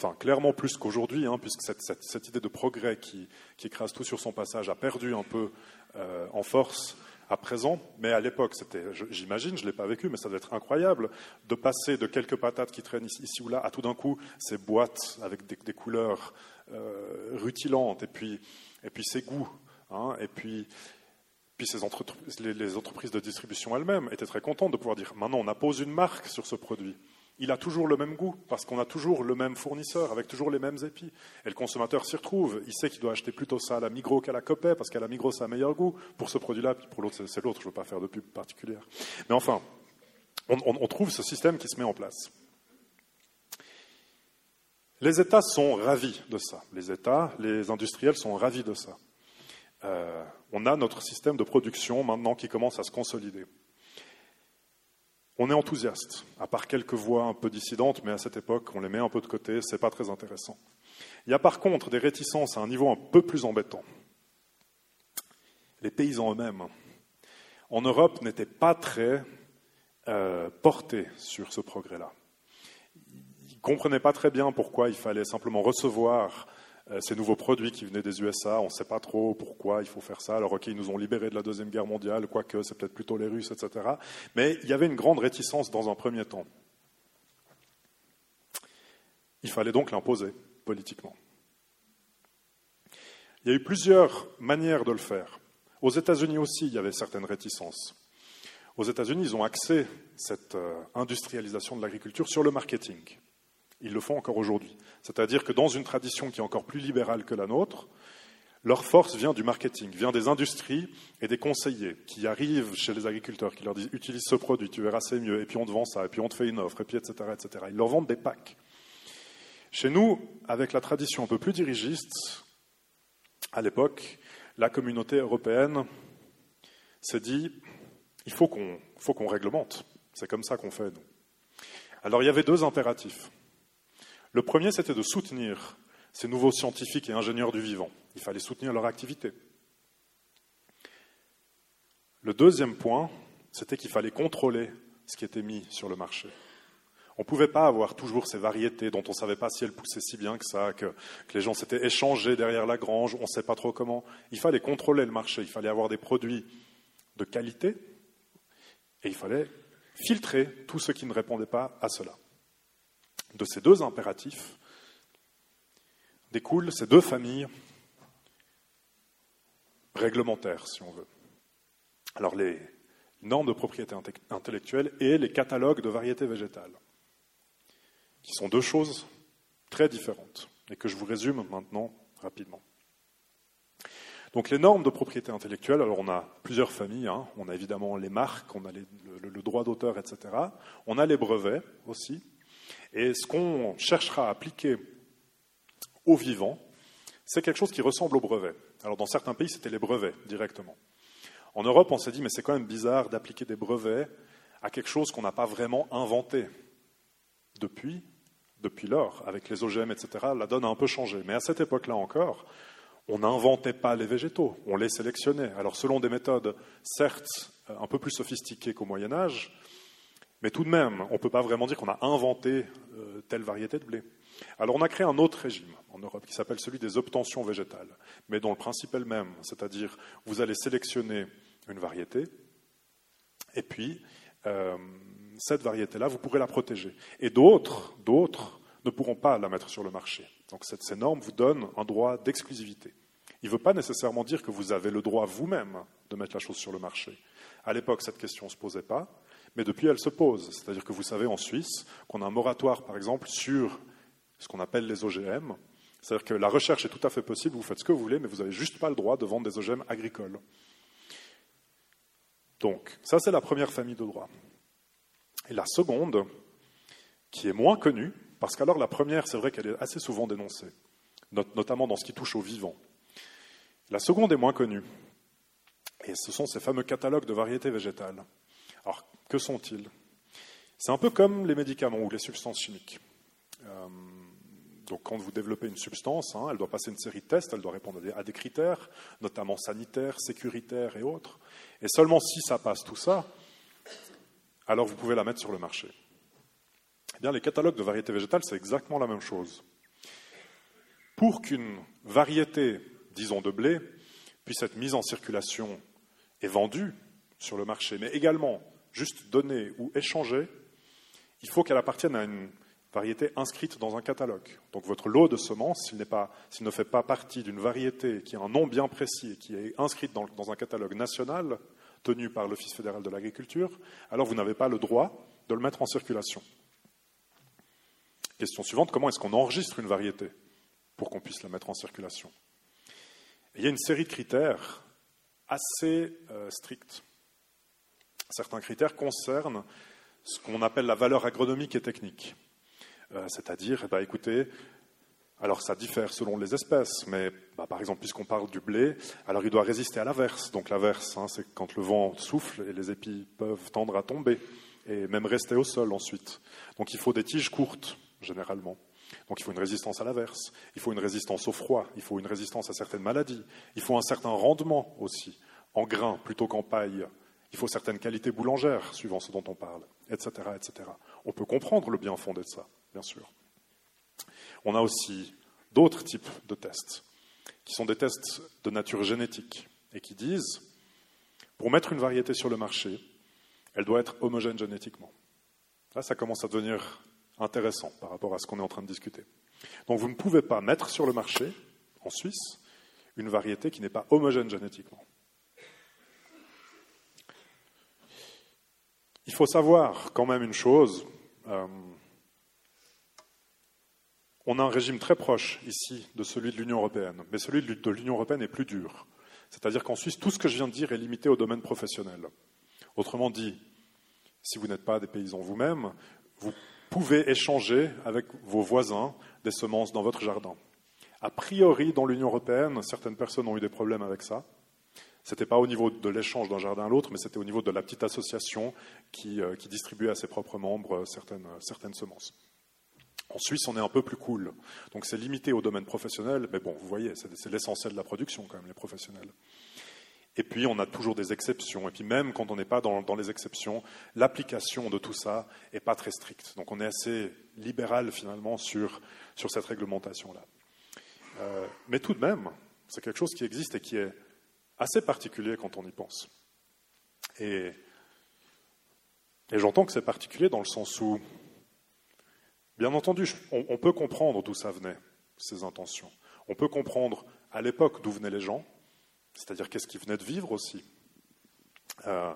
enfin clairement plus qu'aujourd'hui, hein, puisque cette, idée de progrès qui, qui, écrase tout sur son passage a perdu un peu euh, en force à présent, mais à l'époque, c'était, j'imagine, je ne l'ai pas vécu, mais ça doit être incroyable de passer de quelques patates qui traînent ici, ou là à tout d'un coup ces boîtes avec des, couleurs euh, rutilantes et puis, ces goûts, hein, et puis ces les, les, entreprises de distribution elles-mêmes étaient très contentes de pouvoir dire maintenant on appose une marque sur ce produit. Il a toujours le même goût parce qu'on a toujours le même fournisseur avec toujours les mêmes épis. Et le consommateur s'y retrouve. Il sait qu'il doit acheter plutôt ça à la Migros qu'à la Copet parce qu'à la Migros ça a meilleur goût pour ce produit-là. Puis pour l'autre c'est l'autre. Je ne veux pas faire de pub particulière. Mais enfin, on, trouve ce système qui se met en place. Les États sont ravis de ça. Les États, les industriels sont ravis de ça. Euh, on a notre système de production maintenant qui commence à se consolider. On est enthousiaste, à part quelques voix un peu dissidentes, mais à cette époque, on les met un peu de côté, c'est pas très intéressant. Il y a par contre des réticences à un niveau un peu plus embêtant. Les paysans eux-mêmes, en Europe, n'étaient pas très euh, portés sur ce progrès-là. Ils ne comprenaient pas très bien pourquoi il fallait simplement recevoir ces nouveaux produits qui venaient des USA, on ne sait pas trop pourquoi il faut faire ça. Alors, ok, ils nous ont libérés de la Deuxième Guerre mondiale, quoique c'est peut-être plutôt les Russes, etc. Mais il y avait une grande réticence dans un premier temps. Il fallait donc l'imposer politiquement. Il y a eu plusieurs manières de le faire. Aux États-Unis aussi, il y avait certaines réticences. Aux États-Unis, ils ont axé cette euh, industrialisation de l'agriculture sur le marketing. Ils le font encore aujourd'hui. C'est-à-dire que dans une tradition qui est encore plus libérale que la nôtre, leur force vient du marketing, vient des industries et des conseillers qui arrivent chez les agriculteurs, qui leur disent utilise ce produit, tu verras c'est mieux, et puis on te vend ça, et puis on te fait une offre, et puis etc. etc. Ils leur vendent des packs. Chez nous, avec la tradition un peu plus dirigiste, à l'époque, la communauté européenne s'est dit il faut qu'on qu'on réglemente. C'est comme ça qu'on fait, nous. Alors il y avait deux impératifs. Le premier, c'était de soutenir ces nouveaux scientifiques et ingénieurs du vivant. Il fallait soutenir leur activité. Le deuxième point, c'était qu'il fallait contrôler ce qui était mis sur le marché. On ne pouvait pas avoir toujours ces variétés dont on ne savait pas si elles poussaient si bien que ça, que, que les gens s'étaient échangés derrière la grange, on ne sait pas trop comment. Il fallait contrôler le marché, il fallait avoir des produits de qualité et il fallait filtrer tout ce qui ne répondait pas à cela de ces deux impératifs découlent ces deux familles réglementaires, si on veut. Alors les normes de propriété intellectuelle et les catalogues de variétés végétales, qui sont deux choses très différentes et que je vous résume maintenant rapidement. Donc les normes de propriété intellectuelle, alors on a plusieurs familles, hein. on a évidemment les marques, on a le, droit d'auteur, etc. On a les brevets aussi, et ce qu'on cherchera à appliquer au vivant, c'est quelque chose qui ressemble au brevet. Alors dans certains pays, c'était les brevets directement. En Europe, on s'est dit, mais c'est quand même bizarre d'appliquer des brevets à quelque chose qu'on n'a pas vraiment inventé. Depuis, depuis lors, avec les OGM, etc., la donne a un peu changé. Mais à cette époque-là encore, on n'inventait pas les végétaux, on les sélectionnait. Alors selon des méthodes, certes, un peu plus sophistiquées qu'au Moyen Âge, mais tout de même, on ne peut pas vraiment dire qu'on a inventé euh, telle variété de blé. Alors on a créé un autre régime en Europe qui s'appelle celui des obtentions végétales, mais dont le principe est le même, c'est-à-dire vous allez sélectionner une variété, et puis euh, cette variété-là, vous pourrez la protéger. Et d'autres, d'autres ne pourront pas la mettre sur le marché. Donc ces normes vous donnent un droit d'exclusivité. Il ne veut pas nécessairement dire que vous avez le droit vous-même de mettre la chose sur le marché. À l'époque, cette question ne se posait pas. Mais depuis, elle se pose. C'est-à-dire que vous savez en Suisse qu'on a un moratoire, par exemple, sur ce qu'on appelle les OGM. C'est-à-dire que la recherche est tout à fait possible, vous faites ce que vous voulez, mais vous n'avez juste pas le droit de vendre des OGM agricoles. Donc, ça, c'est la première famille de droits. Et la seconde, qui est moins connue, parce qu'alors la première, c'est vrai qu'elle est assez souvent dénoncée, notamment dans ce qui touche au vivant. La seconde est moins connue. Et ce sont ces fameux catalogues de variétés végétales. Alors, que sont-ils? C'est un peu comme les médicaments ou les substances chimiques. Euh, donc, quand vous développez une substance, hein, elle doit passer une série de tests, elle doit répondre à des, critères, notamment sanitaires, sécuritaires et autres. Et seulement si ça passe tout ça, alors vous pouvez la mettre sur le marché. Eh bien, les catalogues de variétés végétales, c'est exactement la même chose. Pour qu'une variété, disons de blé, puisse être mise en circulation et vendue sur le marché, mais également juste donnée ou échangée, il faut qu'elle appartienne à une variété inscrite dans un catalogue. Donc votre lot de semences, s'il, ne fait pas partie d'une variété qui a un nom bien précis et qui est inscrite dans, un catalogue national tenu par l'Office fédéral de l'agriculture, alors vous n'avez pas le droit de le mettre en circulation. Question suivante, comment est-ce qu'on enregistre une variété pour qu'on puisse la mettre en circulation? Il y a une série de critères assez euh, stricts. Certains critères concernent ce qu'on appelle la valeur agronomique et technique. Euh, c'est-à-dire, ben, écoutez, alors ça diffère selon les espèces, mais bah, par exemple, puisqu'on parle du blé, alors il doit résister à l'averse. Donc l'averse, hein, c'est quand le vent souffle et les épis peuvent tendre à tomber et même rester au sol ensuite. Donc il faut des tiges courtes, généralement. Donc il faut une résistance à l'averse, il faut une résistance au froid, il faut une résistance à certaines maladies, il faut un certain rendement aussi, en grains plutôt qu'en paille, il faut certaines qualités boulangères, suivant ce dont on parle, etc., etc. On peut comprendre le bien fondé de ça, bien sûr. On a aussi d'autres types de tests, qui sont des tests de nature génétique, et qui disent, pour mettre une variété sur le marché, elle doit être homogène génétiquement. Là, ça commence à devenir intéressant par rapport à ce qu'on est en train de discuter. Donc vous ne pouvez pas mettre sur le marché, en Suisse, une variété qui n'est pas homogène génétiquement. Il faut savoir quand même une chose. Euh, on a un régime très proche ici de celui de l'Union européenne, mais celui de l'Union européenne est plus dur. C'est-à-dire qu'en Suisse, tout ce que je viens de dire est limité au domaine professionnel. Autrement dit, si vous n'êtes pas des paysans vous-même, vous pouvez échanger avec vos voisins des semences dans votre jardin. A priori, dans l'Union européenne, certaines personnes ont eu des problèmes avec ça. Ce n'était pas au niveau de l'échange d'un jardin à l'autre, mais c'était au niveau de la petite association qui, euh, distribuait à ses propres membres euh, certaines, certaines semences. En Suisse, on est un peu plus cool. Donc c'est limité au domaine professionnel, mais bon, vous voyez, c'est l'essentiel de la production quand même, les professionnels. Et puis, on a toujours des exceptions. Et puis, même quand on n'est pas dans, les exceptions, l'application de tout ça n'est pas très stricte. Donc, on est assez libéral, finalement, sur, cette réglementation-là. Euh, mais tout de même, c'est quelque chose qui existe et qui est assez particulier quand on y pense. Et, j'entends que c'est particulier dans le sens où, bien entendu, on peut comprendre d'où ça venait, ces intentions. On peut comprendre à l'époque d'où venaient les gens, c'est-à-dire qu'est-ce qu'ils venaient de vivre aussi. Euh,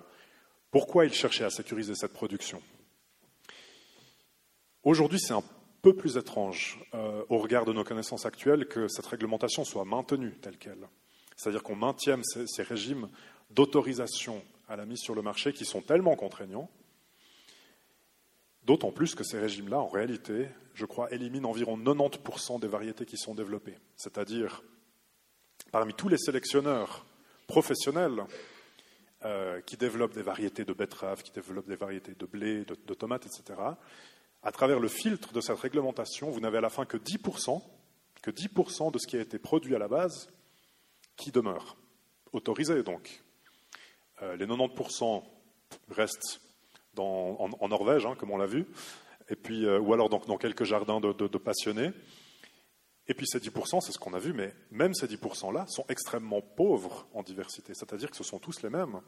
pourquoi ils cherchaient à sécuriser cette production Aujourd'hui, c'est un peu plus étrange euh, au regard de nos connaissances actuelles que cette réglementation soit maintenue telle qu'elle. C'est-à-dire qu'on maintienne ces, régimes d'autorisation à la mise sur le marché qui sont tellement contraignants, d'autant plus que ces régimes-là, en réalité, je crois, éliminent environ 90% des variétés qui sont développées. C'est-à-dire parmi tous les sélectionneurs professionnels euh, qui développent des variétés de betteraves, qui développent des variétés de blé, de, tomates, etc., à travers le filtre de cette réglementation, vous n'avez à la fin que 10%, que 10% de ce qui a été produit à la base qui demeure, autorisé donc. Euh, les 90% restent en, Norvège, hein, comme on l'a vu, et puis, euh, ou alors dans, quelques jardins de passionnés. Et puis ces 10%, c'est ce qu'on a vu, mais même ces 10%-là sont extrêmement pauvres en diversité, c'est-à-dire que ce sont tous les mêmes.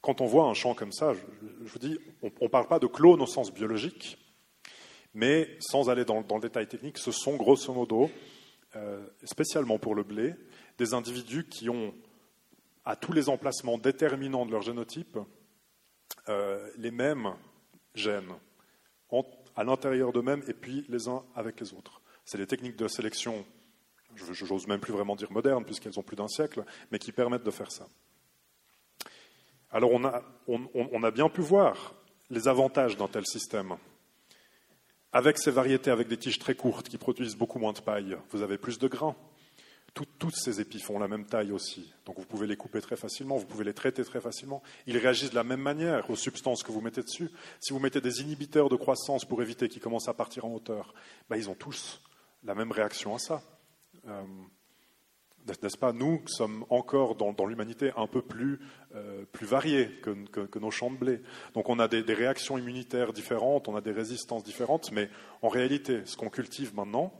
Quand on voit un champ comme ça, je, vous dis, on ne parle pas de clone au sens biologique, mais sans aller dans, le détail technique, ce sont grosso modo, euh, spécialement pour le blé, des individus qui ont, à tous les emplacements déterminants de leur génotype, euh, les mêmes gènes à l'intérieur d'eux-mêmes et puis les uns avec les autres. C'est des techniques de sélection, je n'ose même plus vraiment dire modernes, puisqu'elles ont plus d'un siècle, mais qui permettent de faire ça. Alors on a bien pu voir les avantages d'un tel système. Avec ces variétés avec des tiges très courtes qui produisent beaucoup moins de paille, vous avez plus de grains. Toutes ces épis font la même taille aussi, donc vous pouvez les couper très facilement, vous pouvez les traiter très facilement. Ils réagissent de la même manière aux substances que vous mettez dessus. Si vous mettez des inhibiteurs de croissance pour éviter qu'ils commencent à partir en hauteur, ben, ils ont tous la même réaction à ça. Euh, n'est-ce pas? Nous sommes encore dans, l'humanité un peu plus, euh, plus variés que, nos champs de blé. Donc on a des, réactions immunitaires différentes, on a des résistances différentes, mais en réalité, ce qu'on cultive maintenant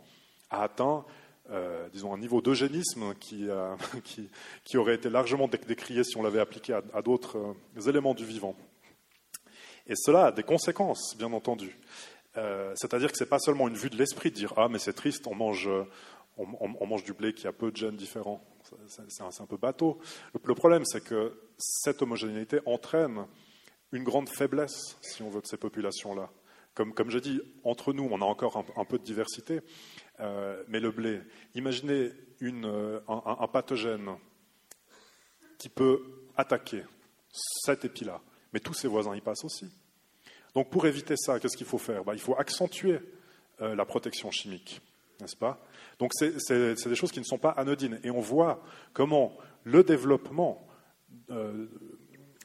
a atteint euh, disons, un niveau d'eugénisme qui, qui, qui, aurait été largement décrié si on l'avait appliqué à, d'autres euh, éléments du vivant. Et cela a des conséquences, bien entendu. Euh, c'est-à-dire que ce n'est pas seulement une vue de l'esprit de dire Ah, mais c'est triste, on mange, on, mange du blé qui a peu de gènes différents. C'est un, peu bateau. Le, problème, c'est que cette homogénéité entraîne une grande faiblesse, si on veut, de ces populations-là. Comme, comme je dis, entre nous, on a encore un peu de diversité, euh, mais le blé, imaginez euh, un, pathogène qui peut attaquer cet épi-là, mais tous ses voisins y passent aussi. Donc pour éviter ça, qu'est-ce qu'il faut faire? Bah, Il faut accentuer euh, la protection chimique, n'est-ce pas? Donc c'est des choses qui ne sont pas anodines. Et on voit comment le développement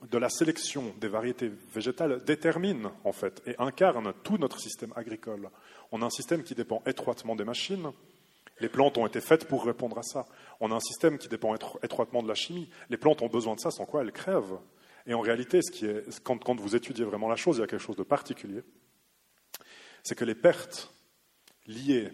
de la sélection des variétés végétales détermine en fait et incarne tout notre système agricole. On a un système qui dépend étroitement des machines. Les plantes ont été faites pour répondre à ça. On a un système qui dépend étroitement de la chimie. Les plantes ont besoin de ça, sans quoi elles crèvent. Et en réalité, ce qui est, quand, vous étudiez vraiment la chose, il y a quelque chose de particulier. C'est que les pertes liées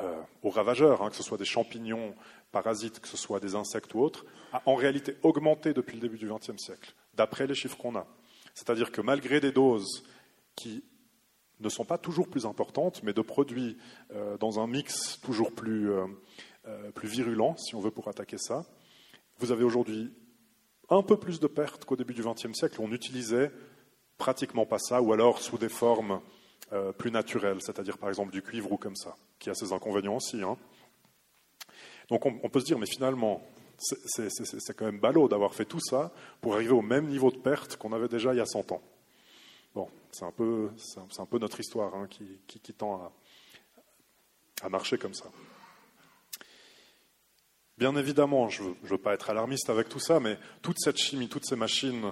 euh, aux ravageurs, hein, que ce soit des champignons, parasites, que ce soit des insectes ou autres, a en réalité augmenté depuis le début du XXe siècle, d'après les chiffres qu'on a. C'est-à-dire que malgré des doses qui ne sont pas toujours plus importantes, mais de produits euh, dans un mix toujours plus, euh, euh, plus virulent, si on veut, pour attaquer ça. Vous avez aujourd'hui un peu plus de pertes qu'au début du XXe siècle. On n'utilisait pratiquement pas ça, ou alors sous des formes plus naturelles, c'est-à-dire par exemple du cuivre ou comme ça, qui a ses inconvénients aussi. Hein. Donc on, on, peut se dire, mais finalement, c'est quand même ballot d'avoir fait tout ça pour arriver au même niveau de perte qu'on avait déjà il y a 100 ans. Bon, c'est un, peu, notre histoire hein, qui, qui, tend à, marcher comme ça. Bien évidemment, je ne veux, pas être alarmiste avec tout ça, mais toute cette chimie, toutes ces machines,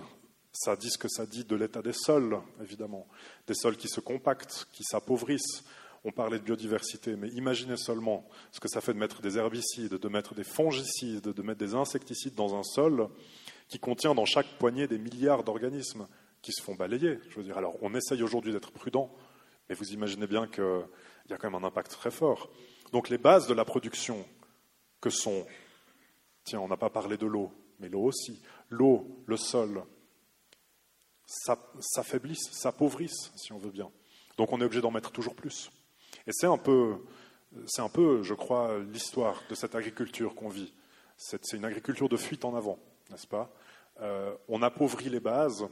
ça dit ce que ça dit de l'état des sols, évidemment. Des sols qui se compactent, qui s'appauvrissent. On parlait de biodiversité, mais imaginez seulement ce que ça fait de mettre des herbicides, de mettre des fongicides, de mettre des insecticides dans un sol qui contient dans chaque poignée des milliards d'organismes qui se font balayer. Je veux dire, alors on essaye aujourd'hui d'être prudent, mais vous imaginez bien qu'il y a quand même un impact très fort. Donc les bases de la production, que sont, tiens, on n'a pas parlé de l'eau, mais l'eau aussi, l'eau, le sol, s'affaiblissent, s'appauvrissent, si on veut bien. Donc on est obligé d'en mettre toujours plus. Et c'est un peu, je crois, l'histoire de cette agriculture qu'on vit. C'est une agriculture de fuite en avant, n'est-ce pas? Euh, On appauvrit les bases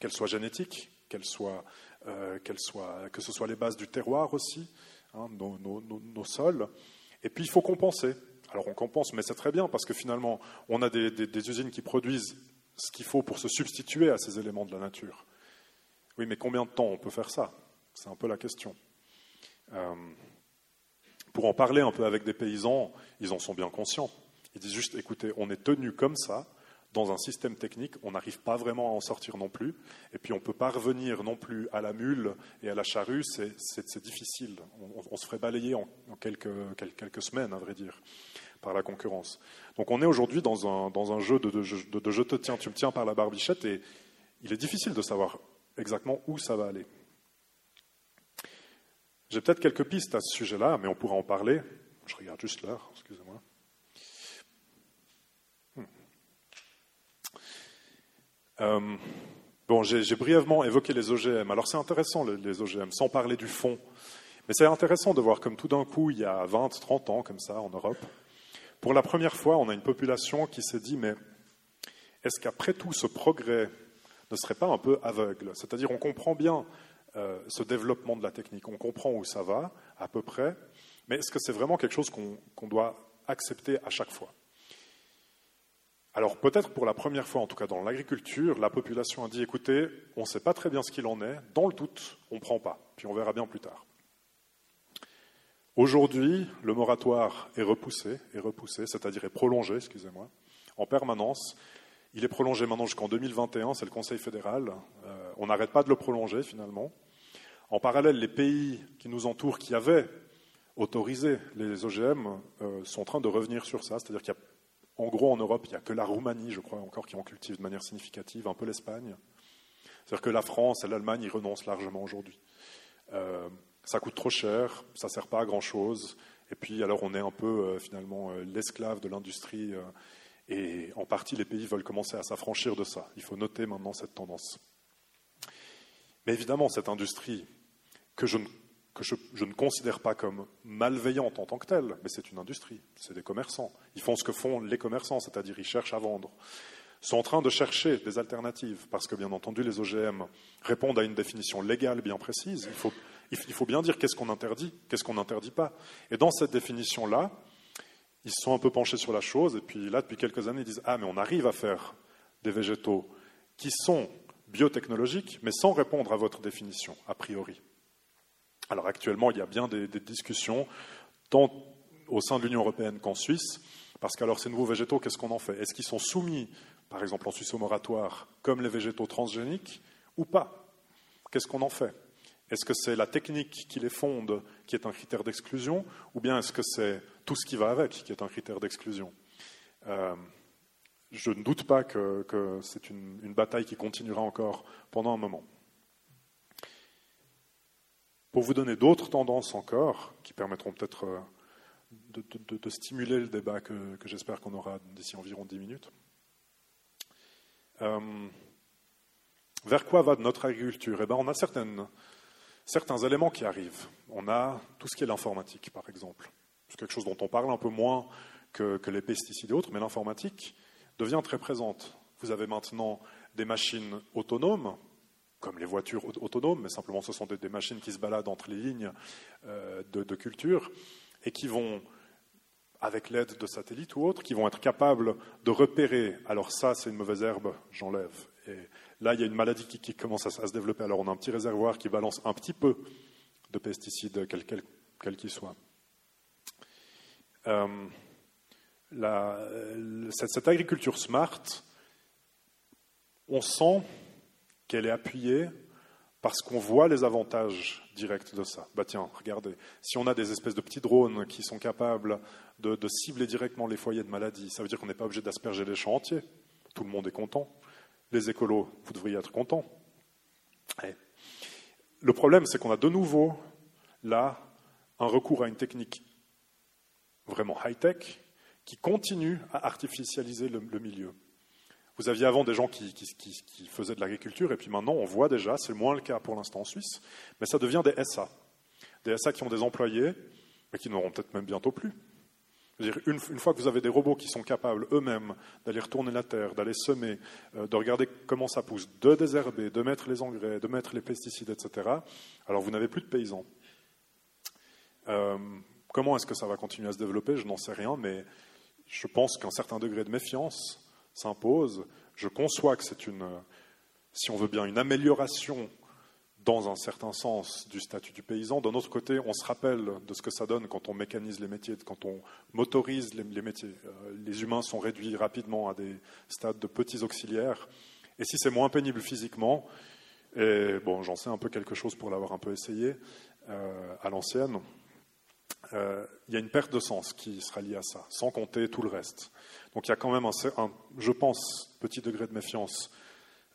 qu'elles soient génétiques, qu'elles soient, euh, que ce soit les bases du terroir aussi, hein, nos, sols. Et puis il faut compenser. Alors on compense, mais c'est très bien parce que finalement, on a des, usines qui produisent ce qu'il faut pour se substituer à ces éléments de la nature. Oui, mais combien de temps on peut faire ça? C'est un peu la question. Euh, pour en parler un peu avec des paysans, ils en sont bien conscients. Ils disent juste, écoutez, on est tenu comme ça, dans un système technique, on n'arrive pas vraiment à en sortir non plus. Et puis on ne peut pas revenir non plus à la mule et à la charrue, c'est difficile. On, se ferait balayer en, quelques, semaines, à vrai dire, par la concurrence. Donc on est aujourd'hui dans un, jeu de, je te tiens, tu me tiens par la barbichette, et il est difficile de savoir exactement où ça va aller. J'ai peut-être quelques pistes à ce sujet-là, mais on pourra en parler. Je regarde juste l'heure, excusez-moi. Euh, bon, j'ai brièvement évoqué les OGM. Alors c'est intéressant les OGM, sans parler du fond. Mais c'est intéressant de voir comme tout d'un coup, il y a 20, 30 ans, comme ça, en Europe, pour la première fois, on a une population qui s'est dit, mais est-ce qu'après tout, ce progrès ne serait pas un peu aveugle? C'est-à-dire, on comprend bien euh, ce développement de la technique, on comprend où ça va, à peu près, mais est-ce que c'est vraiment quelque chose qu'on doit accepter à chaque fois? Alors peut-être pour la première fois, en tout cas dans l'agriculture, la population a dit, écoutez, on ne sait pas très bien ce qu'il en est, dans le doute, on ne prend pas, puis on verra bien plus tard. Aujourd'hui, le moratoire est repoussé, est repoussé, c'est-à-dire est prolongé, excusez-moi, en permanence. Il est prolongé maintenant jusqu'en 2021, c'est le Conseil fédéral. Euh, on n'arrête pas de le prolonger finalement. En parallèle, les pays qui nous entourent, qui avaient autorisé les OGM, euh, sont en train de revenir sur ça. C'est-à-dire qu'il y a, gros, en Europe, il n'y a que la Roumanie, je crois, encore qui en cultive de manière significative, un peu l'Espagne. C'est-à-dire que la France et l'Allemagne y renoncent largement aujourd'hui. Euh, ça coûte trop cher, ça ne sert pas à grand-chose. Et puis, alors, on est un peu finalement l'esclave de l'industrie et en partie, les pays veulent commencer à s'affranchir de ça. Il faut noter maintenant cette tendance. Mais évidemment, cette industrie, que je ne, considère pas comme malveillante en tant que telle, mais c'est une industrie, c'est des commerçants. Ils font ce que font les commerçants, c'est-à-dire ils cherchent à vendre. sont en train de chercher des alternatives, parce que bien entendu, les OGM répondent à une définition légale bien précise. Il faut, il faut bien dire qu'est-ce qu'on interdit, qu'est-ce qu'on n'interdit pas. Et dans cette définition-là, ils se sont un peu penchés sur la chose, et puis là, depuis quelques années, ils disent Ah, mais on arrive à faire des végétaux qui sont biotechnologiques, mais sans répondre à votre définition, a priori. Alors actuellement, il y a bien des, discussions, tant au sein de l'Union européenne qu'en Suisse, parce qu'alors ces nouveaux végétaux, qu'est-ce qu'on en fait? Est-ce qu'ils sont soumis, par exemple en Suisse au moratoire, comme les végétaux transgéniques, ou pas? Qu'est-ce qu'on en fait? Est-ce que c'est la technique qui les fonde qui est un critère d'exclusion, ou bien est-ce que c'est tout ce qui va avec qui est un critère d'exclusion euh, Je ne doute pas que, c'est une, bataille qui continuera encore pendant un moment. Pour vous donner d'autres tendances encore, qui permettront peut-être euh, de, stimuler le débat que, j'espère qu'on aura d'ici environ dix minutes. Euh, vers quoi va notre agriculture? Eh ben, On a certains éléments qui arrivent. On a tout ce qui est l'informatique, par exemple. C'est quelque chose dont on parle un peu moins que, les pesticides et autres, mais l'informatique devient très présente. Vous avez maintenant des machines autonomes, comme les voitures autonomes, mais simplement ce sont des, machines qui se baladent entre les lignes euh, de, culture et qui vont, avec l'aide de satellites ou autres, qui vont être capables de repérer, alors ça c'est une mauvaise herbe, j'enlève, et Là, il y a une maladie qui, commence à, se développer. Alors, on a un petit réservoir qui balance un petit peu de pesticides, quel qu'il qu soit. Euh, cette, agriculture smart, on sent qu'elle est appuyée parce qu'on voit les avantages directs de ça. Bah tiens, regardez, si on a des espèces de petits drones qui sont capables de, cibler directement les foyers de maladie, ça veut dire qu'on n'est pas obligé d'asperger les champs entiers. Tout le monde est content. Les écolos, vous devriez être contents. le problème, c'est qu'on a de nouveau, là, un recours à une technique vraiment high-tech qui continue à artificialiser le, milieu. Vous aviez avant des gens qui, qui faisaient de l'agriculture, et puis maintenant, on voit déjà, c'est moins le cas pour l'instant en Suisse, mais ça devient des SA. Des SA qui ont des employés, mais qui n'auront peut-être même bientôt plus une, fois que vous avez des robots qui sont capables eux-mêmes d'aller retourner la terre, d'aller semer, euh, de regarder comment ça pousse, de désherber, de mettre les engrais, de mettre les pesticides, etc., alors vous n'avez plus de paysans. Euh, comment est-ce que ça va continuer à se développer Je n'en sais rien, mais je pense qu'un certain degré de méfiance s'impose. Je conçois que c'est une, si on veut bien, une amélioration dans un certain sens du statut du paysan. D'un autre côté, on se rappelle de ce que ça donne quand on mécanise les métiers, quand on motorise les, métiers. Euh, les humains sont réduits rapidement à des stades de petits auxiliaires. Et si c'est moins pénible physiquement, et bon, j'en sais un peu quelque chose pour l'avoir un peu essayé euh, à l'ancienne, euh, il y a une perte de sens qui sera liée à ça, sans compter tout le reste. Donc il y a quand même, un, je pense, petit degré de méfiance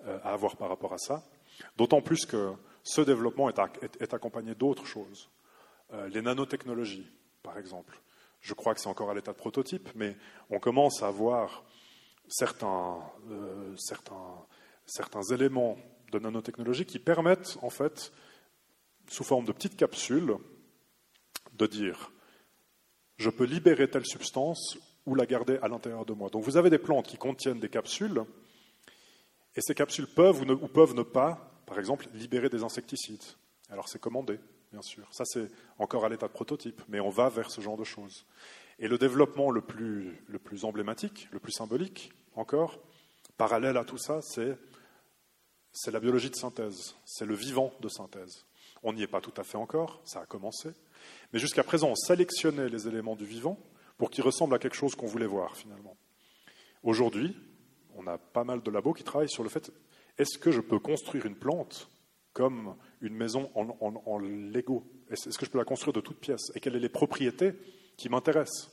à avoir par rapport à ça. D'autant plus que ce développement est, accompagné d'autres choses. Euh, les nanotechnologies, par exemple. Je crois que c'est encore à l'état de prototype, mais on commence à voir certains, euh, certains, certains éléments de nanotechnologie qui permettent, en fait, sous forme de petites capsules, de dire je peux libérer telle substance ou la garder à l'intérieur de moi. Donc vous avez des plantes qui contiennent des capsules, et ces capsules peuvent ou peuvent ne pas par exemple, libérer des insecticides. Alors c'est commandé, bien sûr. Ça, c'est encore à l'état de prototype, mais on va vers ce genre de choses. Et le développement plus, le plus emblématique, le plus symbolique, encore, parallèle à tout ça, c'est, la biologie de synthèse, c'est le vivant de synthèse. On n'y est pas tout à fait encore, ça a commencé, Mais jusqu'à présent, on sélectionnait les éléments du vivant pour qu'ils ressemblent à quelque chose qu'on voulait voir finalement. Aujourd'hui, on a pas mal de labos qui travaillent sur le fait est-ce que je peux construire une plante comme une maison en, Lego? Est-ce que je peux la construire de toutes pièces? Et quelles sont les propriétés qui m'intéressent?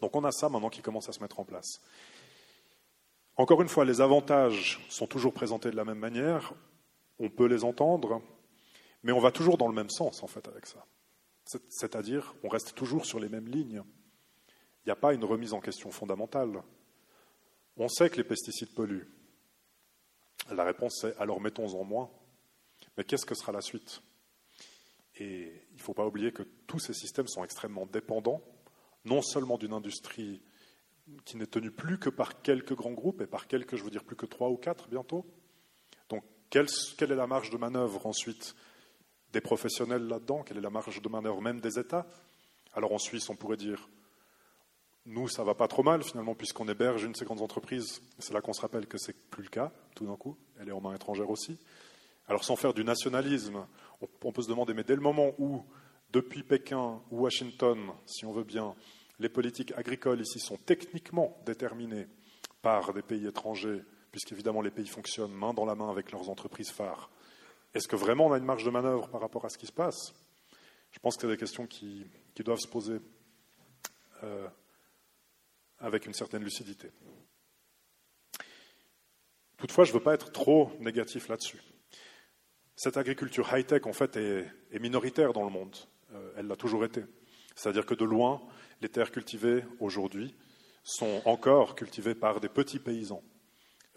Donc on a ça maintenant qui commence à se mettre en place. Encore une fois, les avantages sont toujours présentés de la même manière, on peut les entendre, mais on va toujours dans le même sens en fait avec ça. C'est-à-dire, on reste toujours sur les mêmes lignes. Il n'y a pas une remise en question fondamentale. On sait que les pesticides polluent. La réponse est alors mettons-en moins. Mais qu'est-ce que sera la suite? Et il ne faut pas oublier que tous ces systèmes sont extrêmement dépendants, non seulement d'une industrie qui n'est tenue plus que par quelques grands groupes, et par quelques, je veux dire plus que trois ou quatre bientôt. Donc, quelle, quelle est la marge de manœuvre ensuite? Des professionnels là-dedans Quelle est la marge de manœuvre même des États? Alors en Suisse, on pourrait dire nous, ça va pas trop mal finalement, puisqu'on héberge une de ces grandes entreprises. C'est là qu'on se rappelle que c'est plus le cas, tout d'un coup. Elle est en main étrangère aussi. Alors, sans faire du nationalisme, on, peut se demander, mais dès le moment où, depuis Pékin ou Washington, si on veut bien, les politiques agricoles ici sont techniquement déterminées par des pays étrangers, puisqu'évidemment les pays fonctionnent main dans la main avec leurs entreprises phares, est-ce que vraiment on a une marge de manœuvre par rapport à ce qui se passe? Je pense que c'est des questions qui, doivent se poser euh, avec une certaine lucidité. Toutefois, je ne veux pas être trop négatif là-dessus. Cette agriculture high-tech, en fait, est, minoritaire dans le monde. Euh, elle l'a toujours été. C'est-à-dire que de loin, les terres cultivées aujourd'hui sont encore cultivées par des petits paysans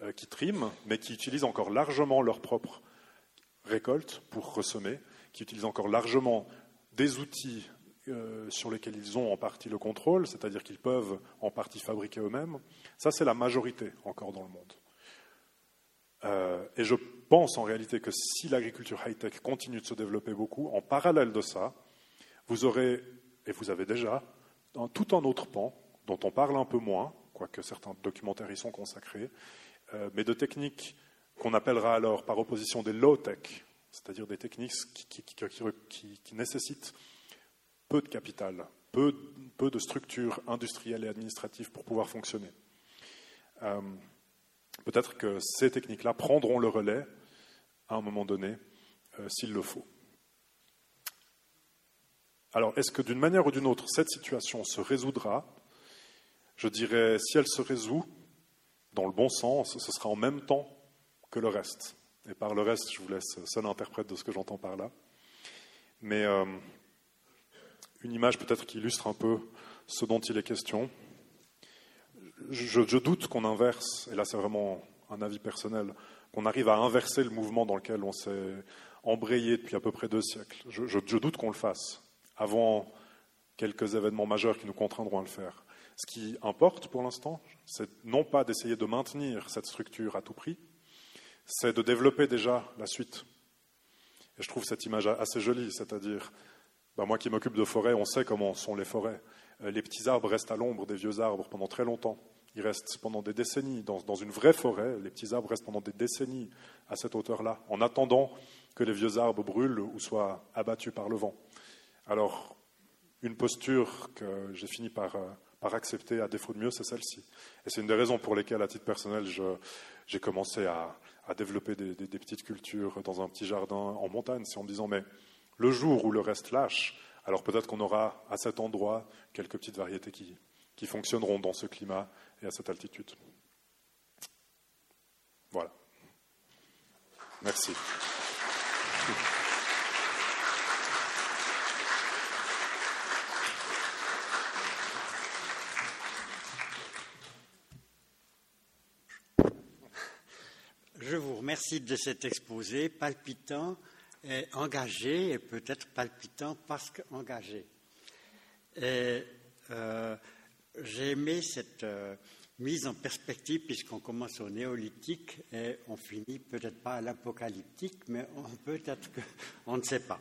euh, qui triment, mais qui utilisent encore largement leur propre récolte pour ressemer, qui utilisent encore largement des outils euh, sur lesquels ils ont en partie le contrôle, c'est-à-dire qu'ils peuvent en partie fabriquer eux-mêmes. Ça, c'est la majorité encore dans le monde. Euh, et je pense en réalité que si l'agriculture high-tech continue de se développer beaucoup, en parallèle de ça, vous aurez, et vous avez déjà, tout un autre pan dont on parle un peu moins, quoique certains documentaires y sont consacrés, euh, mais de techniques qu'on appellera alors par opposition des low-tech, c'est-à-dire des techniques qui, nécessitent peu de capital, peu, peu de structures industrielles et administratives pour pouvoir fonctionner. Euh, peut-être que ces techniques-là prendront le relais à un moment donné, euh, s'il le faut. Alors, est-ce que d'une manière ou d'une autre, cette situation se résoudra? Je dirais, si elle se résout dans le bon sens, ce sera en même temps que le reste. Et par le reste, je vous laisse seul interprète de ce que j'entends par là. Mais euh, une image peut-être qui illustre un peu ce dont il est question. Je, doute qu'on inverse, et là c'est vraiment un avis personnel, qu'on arrive à inverser le mouvement dans lequel on s'est embrayé depuis à peu près deux siècles. Je, je doute qu'on le fasse avant quelques événements majeurs qui nous contraindront à le faire. Ce qui importe pour l'instant, c'est non pas d'essayer de maintenir cette structure à tout prix, c'est de développer déjà la suite. Et je trouve cette image assez jolie, c'est-à-dire bah, moi qui m'occupe de forêts, on sait comment sont les forêts. Euh, les petits arbres restent à l'ombre des vieux arbres pendant très longtemps. Ils restent pendant des décennies. Dans, dans une vraie forêt, les petits arbres restent pendant des décennies à cette hauteur-là, en attendant que les vieux arbres brûlent ou soient abattus par le vent. Alors, une posture que j'ai fini par, euh, par, accepter à défaut de mieux, c'est celle-ci. Et c'est une des raisons pour lesquelles, à titre personnel, j'ai commencé à, à développer des, petites cultures dans un petit jardin en montagne. C'est en me disant, mais le jour où le reste lâche, alors peut-être qu'on aura à cet endroit quelques petites variétés qui, qui fonctionneront dans ce climat et à cette altitude. Voilà. Merci. Je vous remercie de cet exposé palpitant engagé et peut-être palpitant parce qu'engagé. Et euh, j'ai aimé cette euh, mise en perspective puisqu'on commence au néolithique et on finit peut-être pas à l'apocalyptique, mais peut-être qu'on ne sait pas.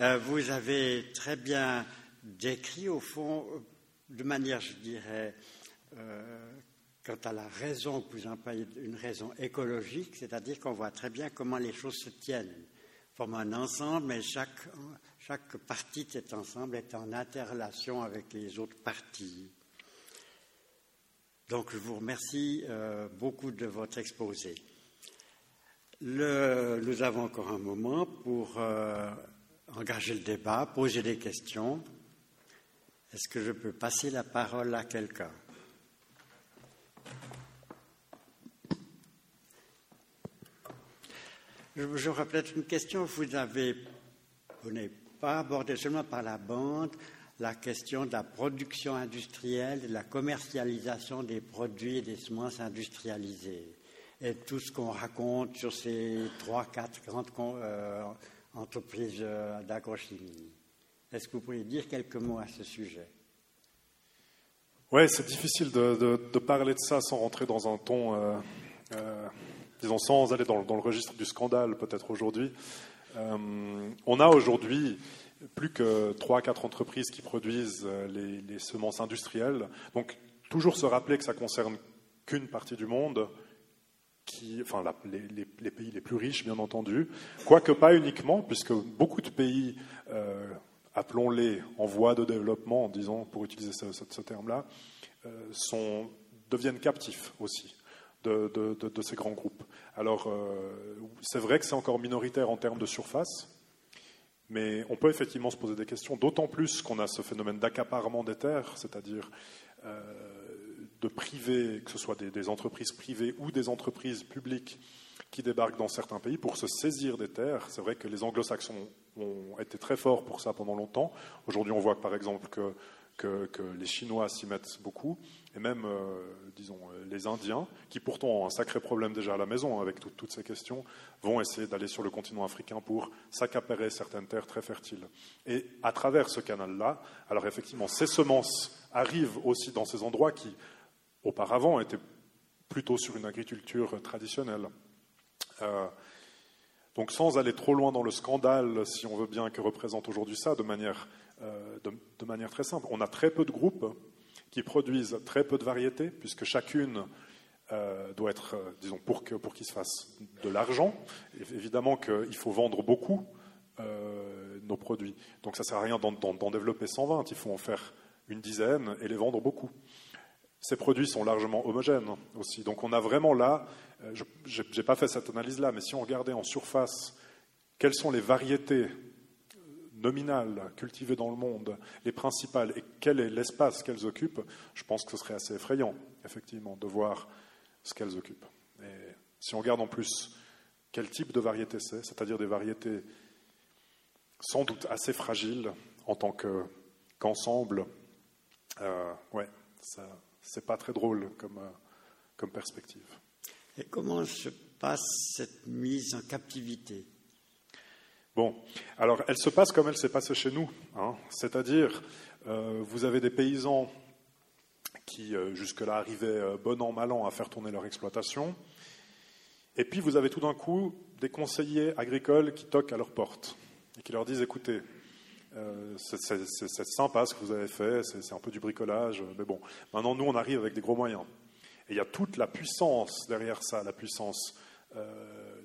Euh, vous avez très bien décrit au fond, de manière, je dirais, quant à la raison que vous employez, une raison écologique, c'est-à-dire qu'on voit très bien comment les choses se tiennent forment un ensemble, mais chaque, chaque partie de cet ensemble est en interrelation avec les autres parties. Donc je vous remercie euh, beaucoup de votre exposé. nous avons encore un moment pour euh, engager le débat, poser des questions. Est-ce que je peux passer la parole à quelqu'un? J'aurais peut-être une question. Vous avez, vous n'avez pas abordé seulement par la bande la question de la production industrielle, de la commercialisation des produits et des semences industrialisées, et tout ce qu'on raconte sur ces trois, quatre grandes euh, entreprises euh, d'agrochimie. Est-ce que vous pourriez dire quelques mots à ce sujet? Oui, c'est difficile de, parler de ça sans rentrer dans un ton, euh, disons, sans aller dans, le registre du scandale peut-être aujourd'hui. on a aujourd'hui plus que 3-4 entreprises qui produisent euh, les, semences industrielles. Donc, toujours se rappeler que ça concerne qu'une partie du monde, qui, enfin les, pays les plus riches, bien entendu, quoique pas uniquement, puisque beaucoup de pays, euh, appelons-les en voie de développement, disons, pour utiliser ce, terme-là, euh, deviennent captifs aussi. De, ces grands groupes. Alors, c'est vrai que c'est encore minoritaire en termes de surface, mais on peut effectivement se poser des questions, d'autant plus qu'on a ce phénomène d'accaparement des terres, c'est-à-dire euh, de priver, que ce soit des, entreprises privées ou des entreprises publiques qui débarquent dans certains pays pour se saisir des terres. C'est vrai que les anglo-saxons ont été très forts pour ça pendant longtemps. Aujourd'hui, on voit par exemple que, les Chinois s'y mettent beaucoup, et même, euh, disons, les Indiens, qui pourtant ont un sacré problème déjà à la maison avec toutes ces questions, vont essayer d'aller sur le continent africain pour s'accaparer certaines terres très fertiles. Et à travers ce canal-là, alors effectivement, ces semences arrivent aussi dans ces endroits qui, auparavant, étaient plutôt sur une agriculture traditionnelle. Euh, donc sans aller trop loin dans le scandale, si on veut bien, que représente aujourd'hui ça, de manière euh, de, manière très simple. On a très peu de groupes qui produisent très peu de variétés, puisque chacune euh, doit être, euh, disons, pour qu'il pour se fasse de l'argent, évidemment qu'il faut vendre beaucoup nos produits. Donc ça ne sert à rien d'en développer 120, il faut en faire une dizaine et les vendre beaucoup. Ces produits sont largement homogènes aussi. Donc on a vraiment là, je n'ai pas fait cette analyse-là, mais si on regardait en surface quelles sont les variétés nominales cultivées dans le monde, les principales, et quel est l'espace qu'elles occupent, je pense que ce serait assez effrayant, effectivement, de voir ce qu'elles occupent. Et si on regarde en plus quel type de variété c'est, c'est-à-dire des variétés sans doute assez fragiles en tant qu'ensemble, euh, ouais, c'est pas très drôle comme, euh, comme perspective. Et comment se passe cette mise en captivité? Bon, alors elle se passe comme elle s'est passée chez nous, hein. c'est-à-dire euh, vous avez des paysans qui euh, jusque-là arrivaient euh, bon an mal an à faire tourner leur exploitation, et puis vous avez tout d'un coup des conseillers agricoles qui toquent à leur porte et qui leur disent écoutez, c'est sympa ce que vous avez fait, c'est un peu du bricolage, mais bon, maintenant nous on arrive avec des gros moyens. Et il y a toute la puissance derrière ça, la puissance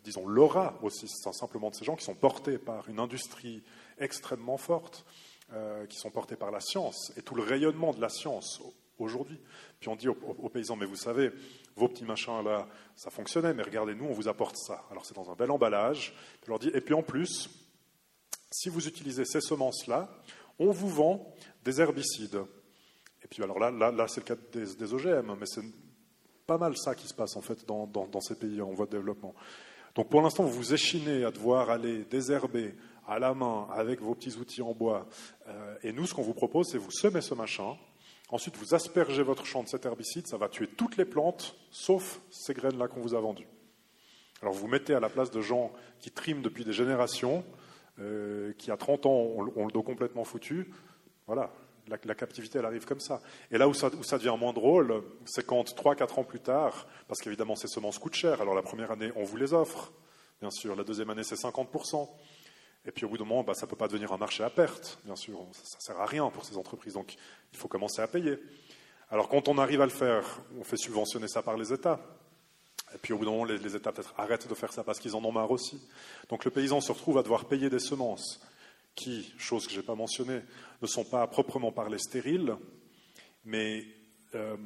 disons, l'aura aussi simplement de ces gens qui sont portés par une industrie extrêmement forte, euh, qui sont portés par la science et tout le rayonnement de la science aujourd'hui. Puis on dit aux, paysans, mais vous savez, vos petits machins là, ça fonctionnait, mais regardez, nous, on vous apporte ça. Alors c'est dans un bel emballage. Puis leur dit, et puis en plus, si vous utilisez ces semences-là, on vous vend des herbicides. Et puis alors là, là, c'est le cas des, OGM, mais c'est pas mal ça qui se passe en fait dans ces pays en voie de développement. Donc pour l'instant, vous vous échinez à devoir aller désherber à la main avec vos petits outils en bois. Euh, et nous, ce qu'on vous propose, c'est vous semez ce machin. Ensuite, vous aspergez votre champ de cet herbicide. Ça va tuer toutes les plantes, sauf ces graines-là qu'on vous a vendues. Alors vous mettez à la place de gens qui triment depuis des générations, euh, qui à 30 ans ont, le dos complètement foutu. Voilà, la, captivité, elle arrive comme ça. Et là où ça, devient moins drôle, c'est quand 3-4 ans plus tard, parce qu'évidemment ces semences coûtent cher, alors la première année, on vous les offre, bien sûr, la deuxième année, c'est 50%. Et puis au bout d'un moment, bah, ça ne peut pas devenir un marché à perte, bien sûr, ça ne sert à rien pour ces entreprises, donc il faut commencer à payer. Alors quand on arrive à le faire, on fait subventionner ça par les États. Et puis au bout d'un moment, les, les États peut-être arrêtent de faire ça parce qu'ils en ont marre aussi. Donc le paysan se retrouve à devoir payer des semences qui, chose que je n'ai pas mentionnée, ne sont pas à proprement parler stériles, mais euh,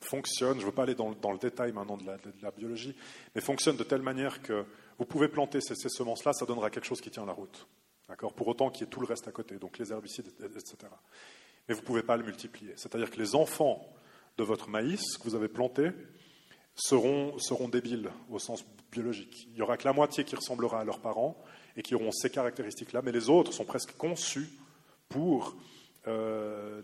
fonctionnent, je ne veux pas aller dans, le détail maintenant de la, biologie, mais fonctionnent de telle manière que vous pouvez planter ces, semences-là, ça donnera quelque chose qui tient la route. D'accord Pour autant qu'il y ait tout le reste à côté, donc les herbicides, etc. Mais vous ne pouvez pas le multiplier. C'est-à-dire que les enfants de votre maïs que vous avez planté seront, seront débiles au sens biologique. Il n'y aura que la moitié qui ressemblera à leurs parents et qui auront ces caractéristiques-là, mais les autres sont presque conçus pour euh,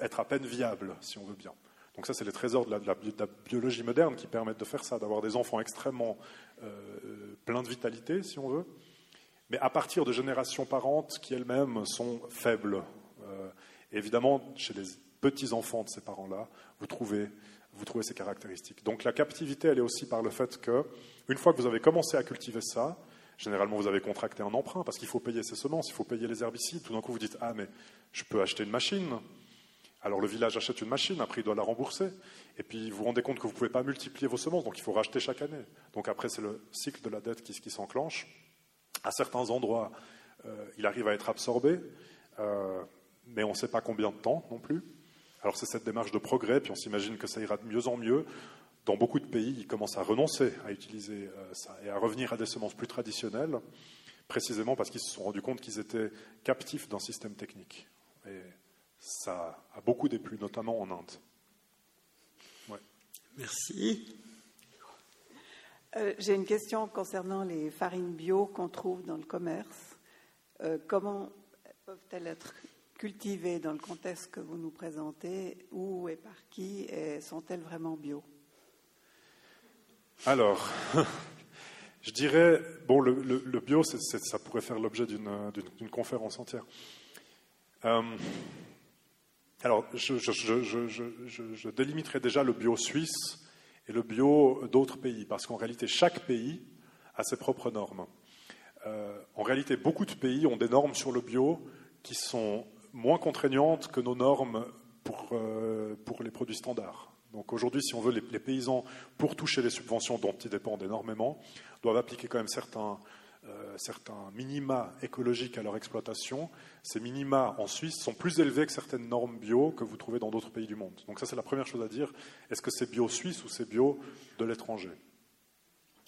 être, à, peine viables, si on veut bien. Donc ça, c'est les trésors de la, biologie moderne qui permettent de faire ça, d'avoir des enfants extrêmement euh, pleins de vitalité, si on veut, mais à partir de générations parentes qui elles-mêmes sont faibles. Euh, évidemment, chez les petits-enfants de ces parents-là, vous trouvez, vous trouvez ces caractéristiques. Donc la captivité, elle est aussi par le fait que, une fois que vous avez commencé à cultiver ça, Généralement, vous avez contracté un emprunt parce qu'il faut payer ses semences, il faut payer les herbicides. Tout d'un coup, vous dites Ah, mais je peux acheter une machine. Alors le village achète une machine, après il doit la rembourser. Et puis vous vous rendez compte que vous ne pouvez pas multiplier vos semences, donc il faut racheter chaque année. Donc après, c'est le cycle de la dette qui, s'enclenche. À certains endroits, euh, il arrive à être absorbé, euh, mais on ne sait pas combien de temps non plus. Alors c'est cette démarche de progrès, puis on s'imagine que ça ira de mieux en mieux dans beaucoup de pays, ils commencent à renoncer à utiliser euh, ça et à revenir à des semences plus traditionnelles, précisément parce qu'ils se sont rendus compte qu'ils étaient captifs d'un système technique. Et ça a beaucoup déplu, notamment en Inde. Merci. Euh, j'ai une question concernant les farines bio qu'on trouve dans le commerce. Euh, comment peuvent-elles être cultivées dans le contexte que vous nous présentez? Où et par qui sont-elles vraiment bio? Alors, je dirais, bon, le, bio, ça pourrait faire l'objet d'une conférence entière. Euh, alors, je, je, délimiterai déjà le bio suisse et le bio d'autres pays, parce qu'en réalité, chaque pays a ses propres normes. Euh, en réalité, beaucoup de pays ont des normes sur le bio qui sont moins contraignantes que nos normes pour, euh, pour les produits standards. Donc aujourd'hui, si on veut, les, paysans, pour toucher les subventions dont ils dépendent énormément, doivent appliquer quand même certains, euh, certains minima écologiques à leur exploitation. Ces minima en Suisse sont plus élevés que certaines normes bio que vous trouvez dans d'autres pays du monde. Donc ça, c'est la première chose à dire. Est-ce que c'est bio suisse ou c'est bio de l'étranger?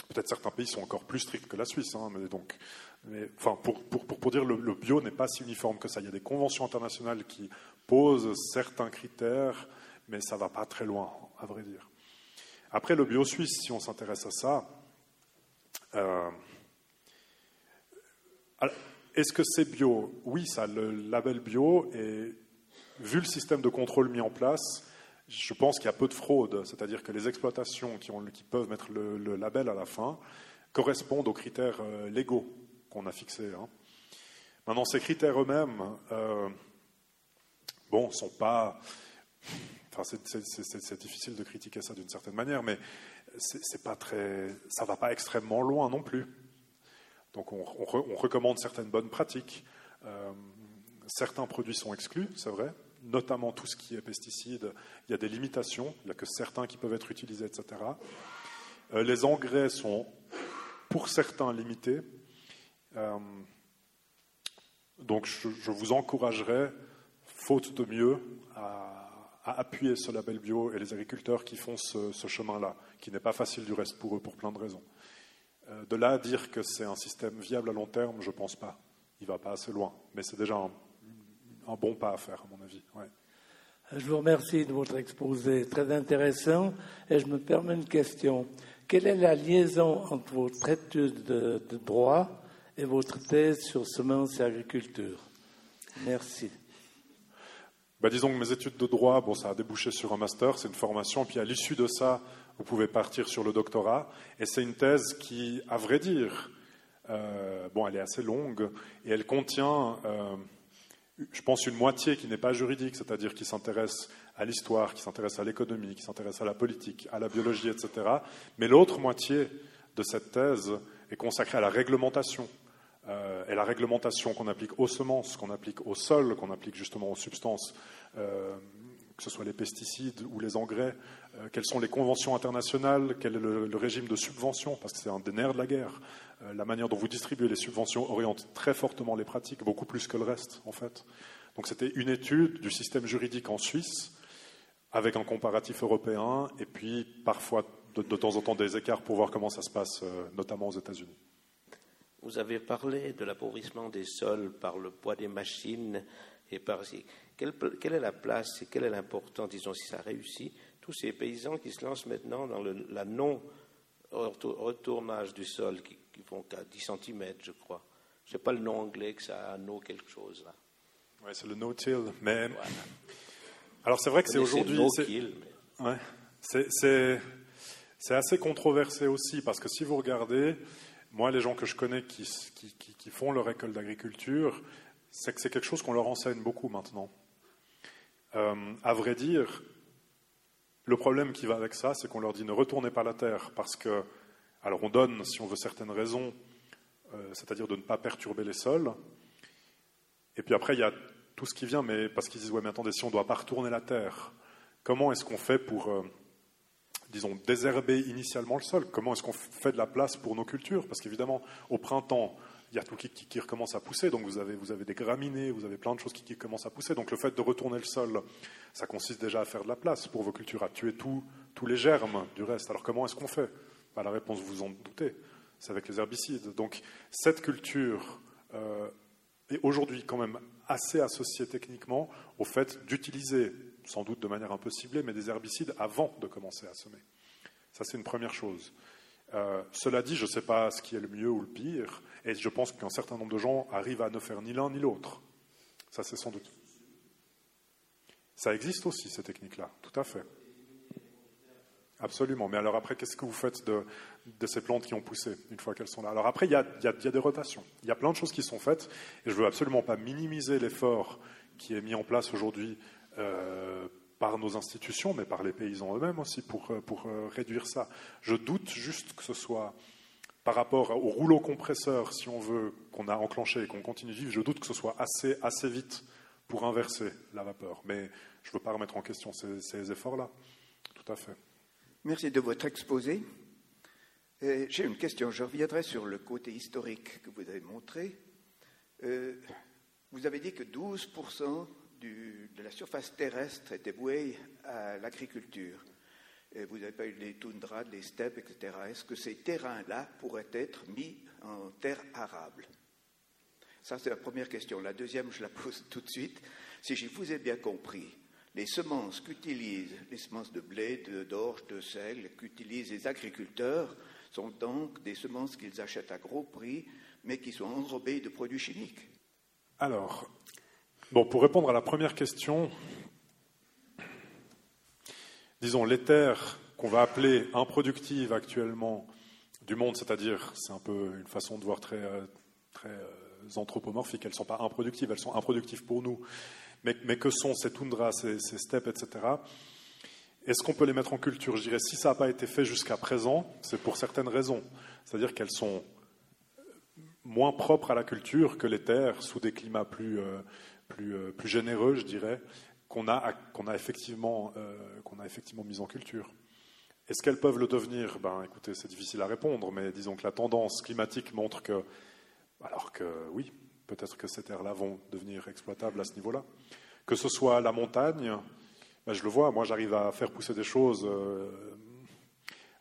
Peut-être certains pays sont encore plus stricts que la Suisse, hein, mais donc, enfin, pour, pour, pour, dire le, le bio n'est pas si uniforme que ça. Il y a des conventions internationales qui posent certains critères mais ça va pas très loin, à vrai dire. Après, le bio suisse, si on s'intéresse à ça, euh, est-ce que c'est bio? Oui, ça le label bio, et vu le système de contrôle mis en place, je pense qu'il y a peu de fraude, c'est-à-dire que les exploitations qui peuvent mettre le, label à la fin correspondent aux critères euh, légaux qu'on a fixés. Hein. Maintenant, ces critères eux-mêmes, euh, bon, sont pas c'est difficile de critiquer ça d'une certaine manière, mais c'est pas très, ça va pas extrêmement loin non plus. Donc on, recommande certaines bonnes pratiques. Euh, certains produits sont exclus, c'est vrai, notamment tout ce qui est pesticides. Il y a des limitations, il n'y a que certains qui peuvent être utilisés, etc. Euh, les engrais sont pour certains limités. Euh, donc je, je, vous encouragerais, faute de mieux, à à appuyer ce label bio et les agriculteurs qui font ce, chemin-là, qui n'est pas facile du reste pour eux pour plein de raisons. Euh, de là à dire que c'est un système viable à long terme, je ne pense pas. Il ne va pas assez loin. Mais c'est déjà un, bon pas à faire, à mon avis. Je vous remercie de votre exposé très intéressant et je me permets une question. Quelle est la liaison entre votre étude de, de droit et votre thèse sur semences et agriculture? Merci. Bah, disons que mes études de droit, bon, ça a débouché sur un master, c'est une formation, puis à l'issue de ça, vous pouvez partir sur le doctorat. Et c'est une thèse qui, à vrai dire, euh, bon, elle est assez longue et elle contient, euh, je pense, une moitié qui n'est pas juridique, c'est-à-dire qui s'intéresse à l'histoire, qui s'intéresse à l'économie, qui s'intéresse à la politique, à la biologie, etc. Mais l'autre moitié de cette thèse est consacrée à la réglementation. Euh, et la réglementation qu'on applique aux semences, qu'on applique au sol, qu'on applique justement aux substances euh, que ce soit les pesticides ou les engrais, euh, quelles sont les conventions internationales, quel est le, régime de subvention, parce que c'est un des nerfs de la guerre. La manière dont vous distribuez les subventions oriente très fortement les pratiques, beaucoup plus que le reste, en fait. Donc c'était une étude du système juridique en Suisse, avec un comparatif européen, et puis parfois de, de temps en temps des écarts pour voir comment ça se passe, notamment aux États-Unis. Vous avez parlé de l'appauvrissement des sols par le poids des machines et par quelle, quelle est la place et quelle est l'importance, disons, si ça réussit, tous ces paysans qui se lancent maintenant dans le, la non-retournage du sol, qui, font qu'à 10 cm, je crois. Je sais pas le nom anglais que ça a, no quelque chose là. Oui, c'est le no-till. Mais... Alors c'est vrai que c'est aujourd'hui. Ouais. C'est assez controversé aussi, parce que si vous regardez, moi, les gens que je connais qui, font leur école d'agriculture, c'est que c'est quelque chose qu'on leur enseigne beaucoup maintenant. Euh, à vrai dire, le problème qui va avec ça, c'est qu'on leur dit ne retournez pas la terre parce que, alors on donne, si on veut certaines raisons, euh, c'est-à-dire de ne pas perturber les sols. Et puis après, il y a tout ce qui vient, mais parce qu'ils disent ouais, mais attendez, si on ne doit pas retourner la terre, comment est-ce qu'on fait pour, euh, disons, désherber initialement le sol Comment est-ce qu'on fait de la place pour nos cultures? Parce qu'évidemment, au printemps, il y a tout qui, qui, recommence à pousser, donc vous avez, vous avez des graminées, vous avez plein de choses qui, commencent à pousser. Donc le fait de retourner le sol, ça consiste déjà à faire de la place pour vos cultures, à tuer tous les germes du reste. Alors comment est-ce qu'on fait? Bah, La réponse, vous en doutez, c'est avec les herbicides. Donc cette culture euh, est aujourd'hui quand même assez associée techniquement au fait d'utiliser, sans doute de manière un peu ciblée, mais des herbicides avant de commencer à semer. Ça, c'est une première chose. Euh, cela dit, je ne sais pas ce qui est le mieux ou le pire, et je pense qu'un certain nombre de gens arrivent à ne faire ni l'un ni l'autre. Ça, c'est sans doute. Ça existe aussi, ces techniques-là, tout à fait. Absolument. Mais alors après, qu'est-ce que vous faites de, ces plantes qui ont poussé une fois qu'elles sont là? Alors après, il y, a, des rotations. Il y a plein de choses qui sont faites, et je ne veux absolument pas minimiser l'effort qui est mis en place aujourd'hui euh, par nos institutions, mais par les paysans eux-mêmes aussi, pour, euh, pour euh, réduire ça. Je doute juste que ce soit par rapport au rouleau compresseur, si on veut, qu'on a enclenché et qu'on continue de vivre, je doute que ce soit assez, assez vite pour inverser la vapeur. Mais je ne veux pas remettre en question ces, efforts-là. Tout à fait. Merci de votre exposé. J'ai une question. Je reviendrai sur le côté historique que vous avez montré. Vous avez dit que 12% de la surface terrestre était vouée à l'agriculture. Vous eu les toundras, les steppes, etc. Est-ce que ces terrains-là pourraient être mis en terre arable? Ça, c'est la première question. La deuxième, je la pose tout de suite. Si je vous ai bien compris, les semences qu'utilisent, les semences de blé, d'orge, de, de sel, qu'utilisent les agriculteurs, sont donc des semences qu'ils achètent à gros prix, mais qui sont enrobées de produits chimiques. Alors, Bon, pour répondre à la première question, disons, les terres qu'on va appeler improductives actuellement du monde, c'est-à-dire, c'est un peu une façon de voir très, euh, très euh, anthropomorphique, elles ne sont pas improductives, elles sont improductives pour nous, mais, que sont ces toundras, ces, steppes, etc. Est-ce qu'on peut les mettre en culture? Je dirais, si ça n'a pas été fait jusqu'à présent, c'est pour certaines raisons. C'est-à-dire qu'elles sont moins propres à la culture que les terres sous des climats plus, euh, plus, euh, plus généreux, je dirais, qu'on a, a, effectivement, euh, a effectivement mis en culture. Est-ce qu'elles peuvent le devenir? Ben, écoutez, c'est difficile à répondre, mais disons que la tendance climatique montre que, alors que oui, peut-être que ces terres-là vont devenir exploitables à ce niveau-là. Que ce soit la montagne, ben, je le vois, moi j'arrive à faire pousser des choses euh,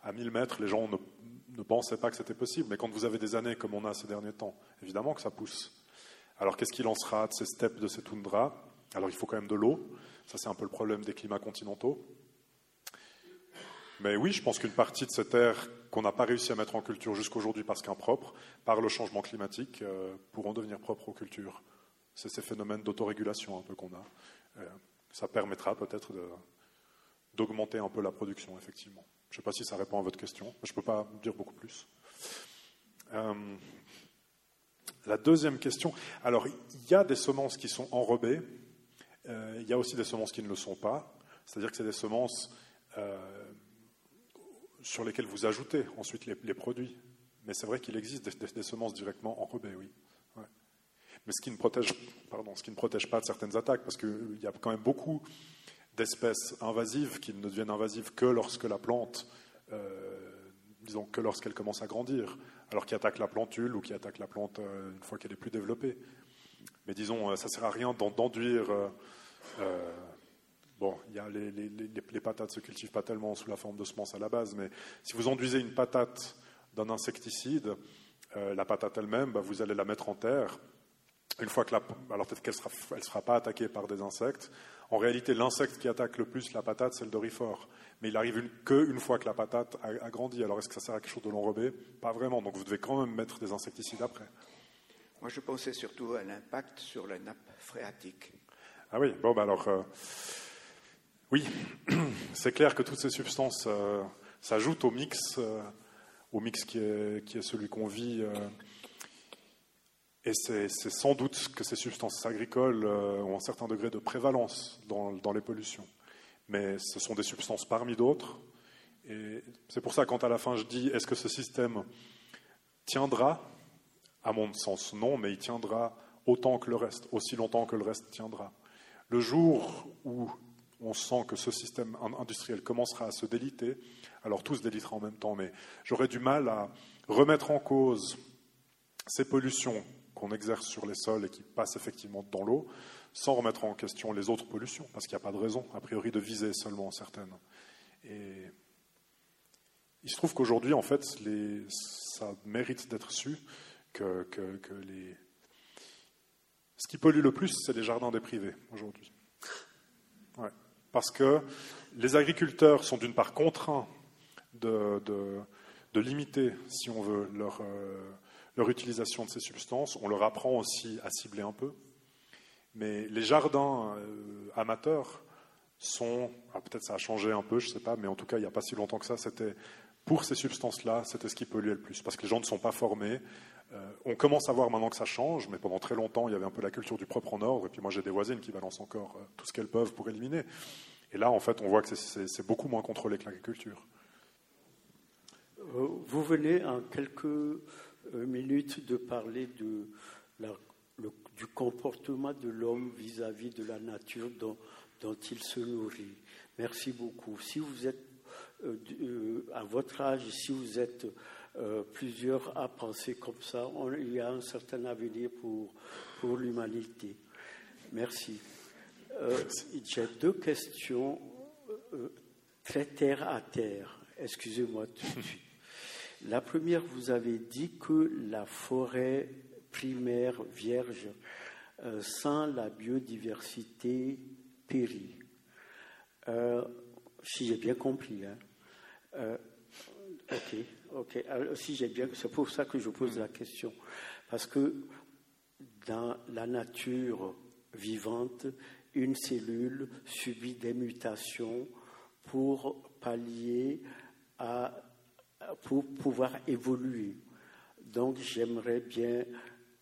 à 1000 mètres, les gens ne pensaient pas que c'était possible, mais quand vous avez des années comme on a ces derniers temps, évidemment que ça pousse. Alors qu'est-ce qu'il en sera de ces steppes, de ces toundras Alors il faut quand même de l'eau. Ça c'est un peu le problème des climats continentaux. Mais oui, je pense qu'une partie de ces terres qu'on n'a pas réussi à mettre en culture jusqu'aujourd'hui parce qu'impropres, par le changement climatique, euh, pourront devenir propres aux cultures. C'est ces phénomènes d'autorégulation un peu qu'on a. Euh, ça permettra peut-être d'augmenter un peu la production, effectivement. Je ne sais pas si ça répond à votre question, mais je ne peux pas dire beaucoup plus. Euh, la deuxième question, alors il y a des semences qui sont enrobées, euh, il y a aussi des semences qui ne le sont pas, c'est-à-dire que c'est des semences euh, sur lesquelles vous ajoutez ensuite les, produits. Mais c'est vrai qu'il existe des, semences directement enrobées, oui. Mais ce qui, ne protège, pardon, ce qui ne protège pas de certaines attaques, parce qu'il y a quand même beaucoup d'espèces invasives qui ne deviennent invasives que lorsque la plante, euh, disons que lorsqu'elle commence à grandir, alors qui attaque la plantule ou qui attaque la plante euh, une fois qu'elle est plus développée. Mais disons, euh, ça ne sert à rien d'enduire. bon, il y les, patates se cultivent pas tellement sous la forme de semences à la base, mais si vous enduisez une patate d'un insecticide, la patate elle-même, bah, vous allez la mettre en terre. Une fois que la, alors peut-être qu'elle ne sera, elle sera pas attaquée par des insectes, en réalité, l'insecte qui attaque le plus la patate, c'est le dorifort. Mais il arrive qu'une une fois que la patate a, grandi. Alors est-ce que ça sert à quelque chose de l'enrobé Pas vraiment. Donc vous devez quand même mettre des insecticides après. Moi, je pensais surtout à l'impact sur la nappe phréatique. Ah oui, bon, bah alors. Euh, oui, c'est clair que toutes ces substances euh, s'ajoutent au mix, euh, au mix qui est, qui est celui qu'on vit et c'est sans doute que ces substances agricoles euh, ont un certain degré de prévalence dans, les pollutions. Mais ce sont des substances parmi d'autres. Et c'est pour ça, quand à la fin je dis est-ce que ce système tiendra? À mon sens, non, mais il tiendra autant que le reste, aussi longtemps que le reste tiendra. Le jour où on sent que ce système industriel commencera à se déliter, alors tout se délitera en même temps, mais j'aurais du mal à remettre en cause ces pollutions qu'on exerce sur les sols et qui passent effectivement dans l'eau, sans remettre en question les autres pollutions, parce qu'il n'y a pas de raison, a priori, de viser seulement certaines. Et il se trouve qu'aujourd'hui, en fait, ça mérite d'être su que, ce qui pollue le plus, c'est les jardins des privés aujourd'hui. Parce que les agriculteurs sont d'une part contraints de, limiter, si on veut, leur, euh, leur utilisation de ces substances. On leur apprend aussi à cibler un peu. Mais les jardins euh, amateurs sont, peut-être ça a changé un peu, je ne sais pas, mais en tout cas, il n'y a pas si longtemps que ça, c'était pour ces substances-là, c'était ce qui polluait le plus, parce que les gens ne sont pas formés. Euh, on commence à voir maintenant que ça change, mais pendant très longtemps, il y avait un peu la culture du propre en ordre, et puis moi j'ai des voisines qui balancent encore euh, tout ce qu'elles peuvent pour éliminer. Et là, en fait, on voit que c'est beaucoup moins contrôlé que l'agriculture. Vous venez en quelques minute de parler de du comportement de l'homme vis-à-vis de la nature dont, dont, il se nourrit. Merci beaucoup. Si vous êtes euh, euh, à votre âge, si vous êtes euh, plusieurs à penser comme ça, il y a un certain avenir pour, pour l'humanité. Merci. J'ai deux questions très terre à terre. Excusez-moi tout de suite. La première, vous avez dit que la forêt primaire vierge, euh, sans la biodiversité, périt. Euh, si j'ai bien compris. Hein. Euh, ok, ok. si j'ai bien, c'est pour ça que je pose la question, parce que dans la nature vivante, une cellule subit des mutations pour pallier à pour pouvoir évoluer. Donc j'aimerais bien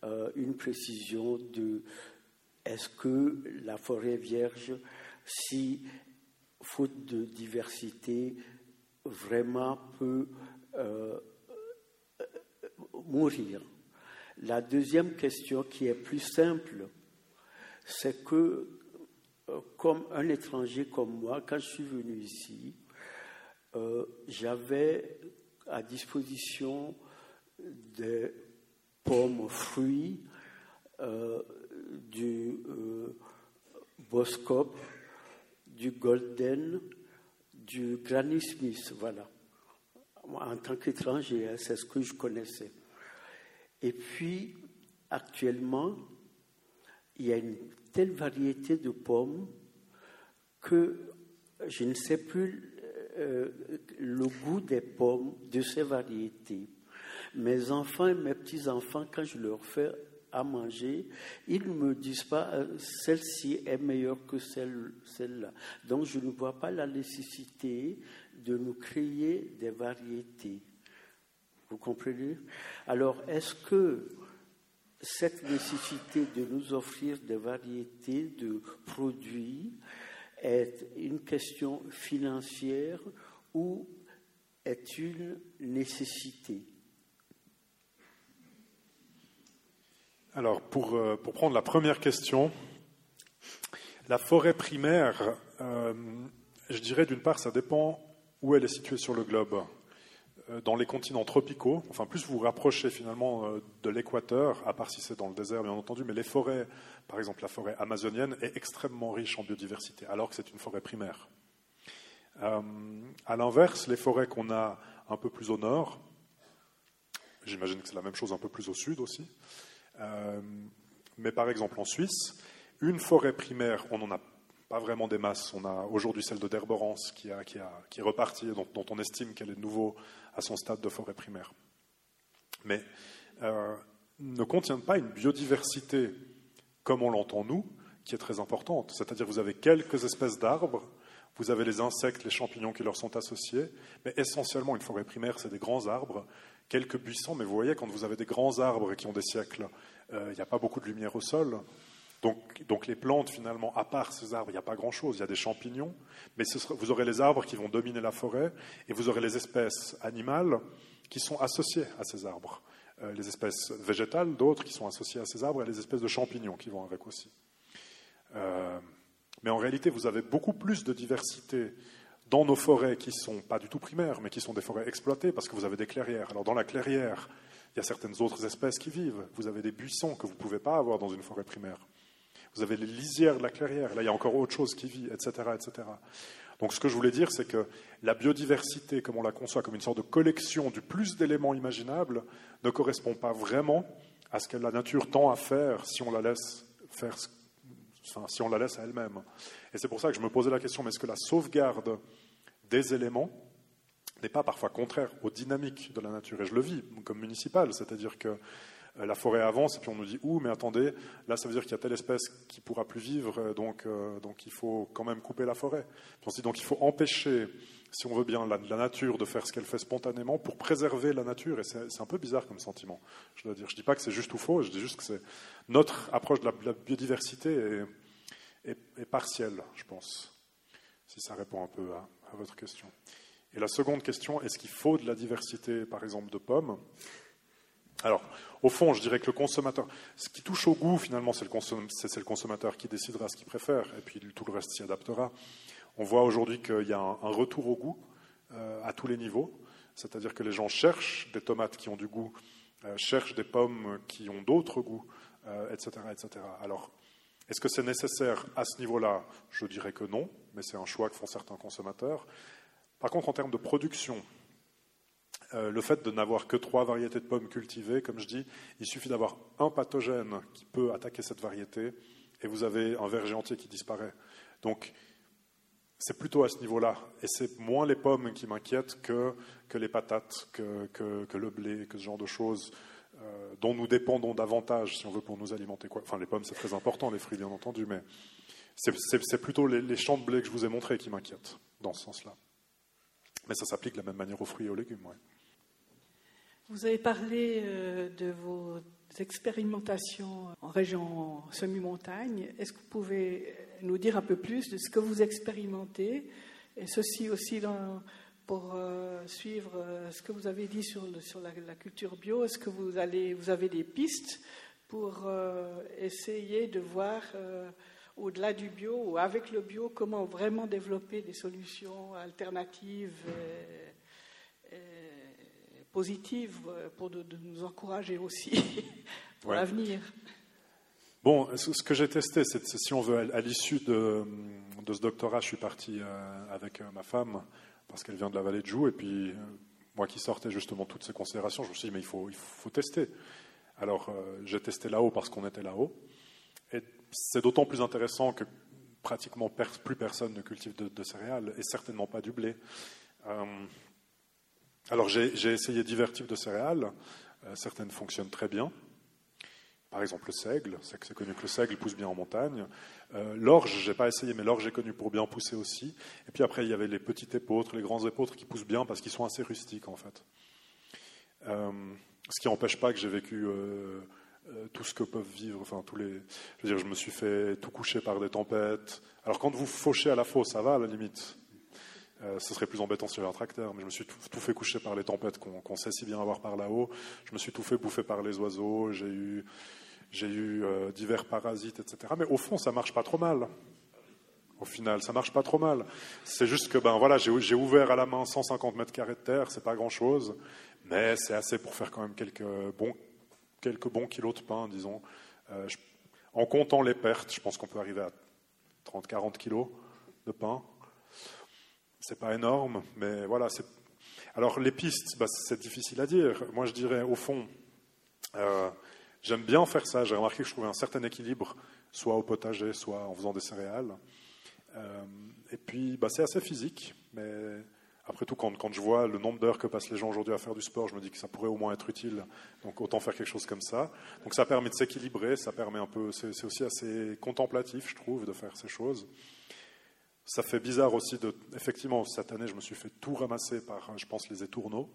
euh, une précision de est-ce que la forêt vierge, si faute de diversité, vraiment peut euh, mourir? La deuxième question qui est plus simple, c'est que euh, comme un étranger comme moi, quand je suis venu ici, j'avais à disposition des pommes fruits, euh, du euh, Boscop, du Golden, du Granny Smith, voilà. En tant qu'étranger, hein, c'est ce que je connaissais. Et puis, actuellement, il y a une telle variété de pommes que je ne sais plus euh, le goût des pommes de ces variétés. Mes enfants et mes petits-enfants, quand je leur fais à manger, ils ne me disent pas euh, celle-ci est meilleure que celle, celle-là. Donc je ne vois pas la nécessité de nous créer des variétés. Vous comprenez? Alors est-ce que cette nécessité de nous offrir des variétés de produits est une question financière ou est une nécessité? Alors, pour, euh, pour, prendre la première question, La forêt primaire, euh, je dirais d'une part, ça dépend où elle est située sur le globe. Euh, dans les continents tropicaux, enfin plus vous vous rapprochez finalement euh, de l'équateur, à part si c'est dans le désert bien entendu, mais les forêts, par exemple la forêt amazonienne, est extrêmement riche en biodiversité, alors que c'est une forêt primaire. Euh, à l'inverse, les forêts qu'on a un peu plus au nord, j'imagine que c'est la même chose un peu plus au sud aussi, mais par exemple en Suisse, une forêt primaire, on n'en a pas vraiment des masses. On a aujourd'hui celle de Derborance qui, a, qui, a, qui est repartie, dont, dont on estime qu'elle est de nouveau à son stade de forêt primaire. Mais euh, ne contiennent pas une biodiversité comme on l'entend nous, qui est très importante. C'est-à-dire vous avez quelques espèces d'arbres, vous avez les insectes, les champignons qui leur sont associés, mais essentiellement une forêt primaire, c'est des grands arbres, quelques buissons, mais vous voyez, quand vous avez des grands arbres qui ont des siècles, euh, il n'y a pas beaucoup de lumière au sol, donc, les plantes, finalement, à part ces arbres, il n'y a pas grand-chose. Il y a des champignons, mais vous aurez les arbres qui vont dominer la forêt, et vous aurez les espèces animales qui sont associées à ces arbres. Euh, les espèces végétales, d'autres qui sont associées à ces arbres, et les espèces de champignons qui vont avec aussi. Euh, mais en réalité, vous avez beaucoup plus de diversité dans nos forêts qui ne sont pas du tout primaires, mais qui sont des forêts exploitées, parce que vous avez des clairières. Alors dans la clairière, il y a certaines autres espèces qui vivent. Vous avez des buissons que vous ne pouvez pas avoir dans une forêt primaire. Vous avez les lisières de la clairière, là il y a encore autre chose qui vit, etc. etc. Donc ce que je voulais dire, c'est que la biodiversité, comme on la conçoit comme une sorte de collection du plus d'éléments imaginables, ne correspond pas vraiment à ce que la nature tend à faire si on la laisse faire, si on la laisse à elle-même. Et c'est pour ça que je me posais la question, mais est-ce que la sauvegarde des éléments n'est pas parfois contraire aux dynamiques de la nature? Et je le vis comme municipal, c'est-à-dire que la forêt avance et puis on nous dit ouh mais attendez là ça veut dire qu'il y a telle espèce qui pourra plus vivre euh, donc euh, donc il faut quand même couper la forêt. on dit donc il faut empêcher si on veut bien la, nature de faire ce qu'elle fait spontanément pour préserver la nature et c'est un peu bizarre comme sentiment. Je dois dire je dis pas que c'est juste ou faux je dis juste que notre approche de la, biodiversité est, partielle je pense si ça répond un peu à, à votre question. Et la seconde question est-ce qu'il faut de la diversité par exemple de pommes? Alors, au fond, je dirais que le consommateur, ce qui touche au goût, finalement, c'est le, consommateur qui décidera ce qu'il préfère, et puis tout le reste s'y adaptera. On voit aujourd'hui qu'il y a un, retour au goût euh, à tous les niveaux, c'est-à-dire que les gens cherchent des tomates qui ont du goût, euh, cherchent des pommes qui ont d'autres goûts, etc., euh, etc. Alors, est-ce que c'est nécessaire à ce niveau-là? Je dirais que non, mais c'est un choix que font certains consommateurs. Par contre, en termes de production, euh, le fait de n'avoir que trois variétés de pommes cultivées, comme je dis, il suffit d'avoir un pathogène qui peut attaquer cette variété et vous avez un verger entier qui disparaît. Donc, c'est plutôt à ce niveau-là. Et c'est moins les pommes qui m'inquiètent que, les patates, que, le blé, que ce genre de choses euh, dont nous dépendons davantage, si on veut, pour nous alimenter. Enfin, les pommes, c'est très important, les fruits, bien entendu, mais c'est plutôt les, champs de blé que je vous ai montrés qui m'inquiètent, dans ce sens-là. Mais ça s'applique de la même manière aux fruits et aux légumes. Vous avez parlé euh, de vos expérimentations en région semi-montagne. Est-ce que vous pouvez nous dire un peu plus de ce que vous expérimentez et ceci aussi pour euh, suivre euh, ce que vous avez dit sur, la, culture bio? Est-ce que vous, allez, vous avez des pistes pour essayer de voir au-delà du bio ou avec le bio comment vraiment développer des solutions alternatives positive euh, pour de, nous encourager aussi pour l'avenir. Bon, ce que j'ai testé, c'est si on veut, à l'issue de, ce doctorat, je suis parti euh, avec euh, ma femme parce qu'elle vient de la vallée de Joux, et puis moi qui sortais justement toutes ces considérations, je me suis dit mais il faut, il faut tester. Alors j'ai testé là-haut parce qu'on était là-haut, et c'est d'autant plus intéressant que pratiquement plus personne ne cultive de, céréales, et certainement pas du blé. Alors j'ai essayé divers types de céréales. Euh, certaines fonctionnent très bien. Par exemple le seigle, c'est connu que le seigle pousse bien en montagne. Euh, l'orge, j'ai pas essayé, mais l'orge est connu pour bien pousser aussi. Et puis après, il y avait les petits épôtres, les grands épôtres qui poussent bien parce qu'ils sont assez rustiques en fait. Euh, ce qui n'empêche pas que j'ai vécu euh, tout ce que peuvent vivre, enfin tous les. Je veux dire, je me suis fait tout coucher par des tempêtes. Alors quand vous fauchez à la fosse, ça va à la limite. Euh, ce serait plus embêtant sur un tracteur, mais je me suis tout, fait coucher par les tempêtes qu'on sait si bien avoir par là-haut. Je me suis tout fait bouffer par les oiseaux. J'ai eu, euh, divers parasites, etc. Mais au fond, ça marche pas trop mal. Au final, ça marche pas trop mal. C'est juste que ben voilà, j'ai ouvert à la main 150 mètres carrés de terre, c'est pas grand chose, mais c'est assez pour faire quand même quelques bons, quelques bons kilos de pain, disons. Euh, en comptant les pertes, je pense qu'on peut arriver à 30-40 kilos de pain. C'est pas énorme, mais voilà. Alors les pistes, bah, c'est difficile à dire. Moi, je dirais au fond, euh, j'aime bien faire ça. J'ai remarqué que je trouvais un certain équilibre, soit au potager, soit en faisant des céréales. Euh, et puis, bah, c'est assez physique, mais après tout, quand, quand je vois le nombre d'heures que passent les gens aujourd'hui à faire du sport, je me dis que ça pourrait au moins être utile. Donc autant faire quelque chose comme ça. Donc ça permet de s'équilibrer, ça permet un peu. C'est aussi assez contemplatif, je trouve, de faire ces choses. Ça fait bizarre aussi de. Effectivement, cette année, je me suis fait tout ramasser par, je pense, les étourneaux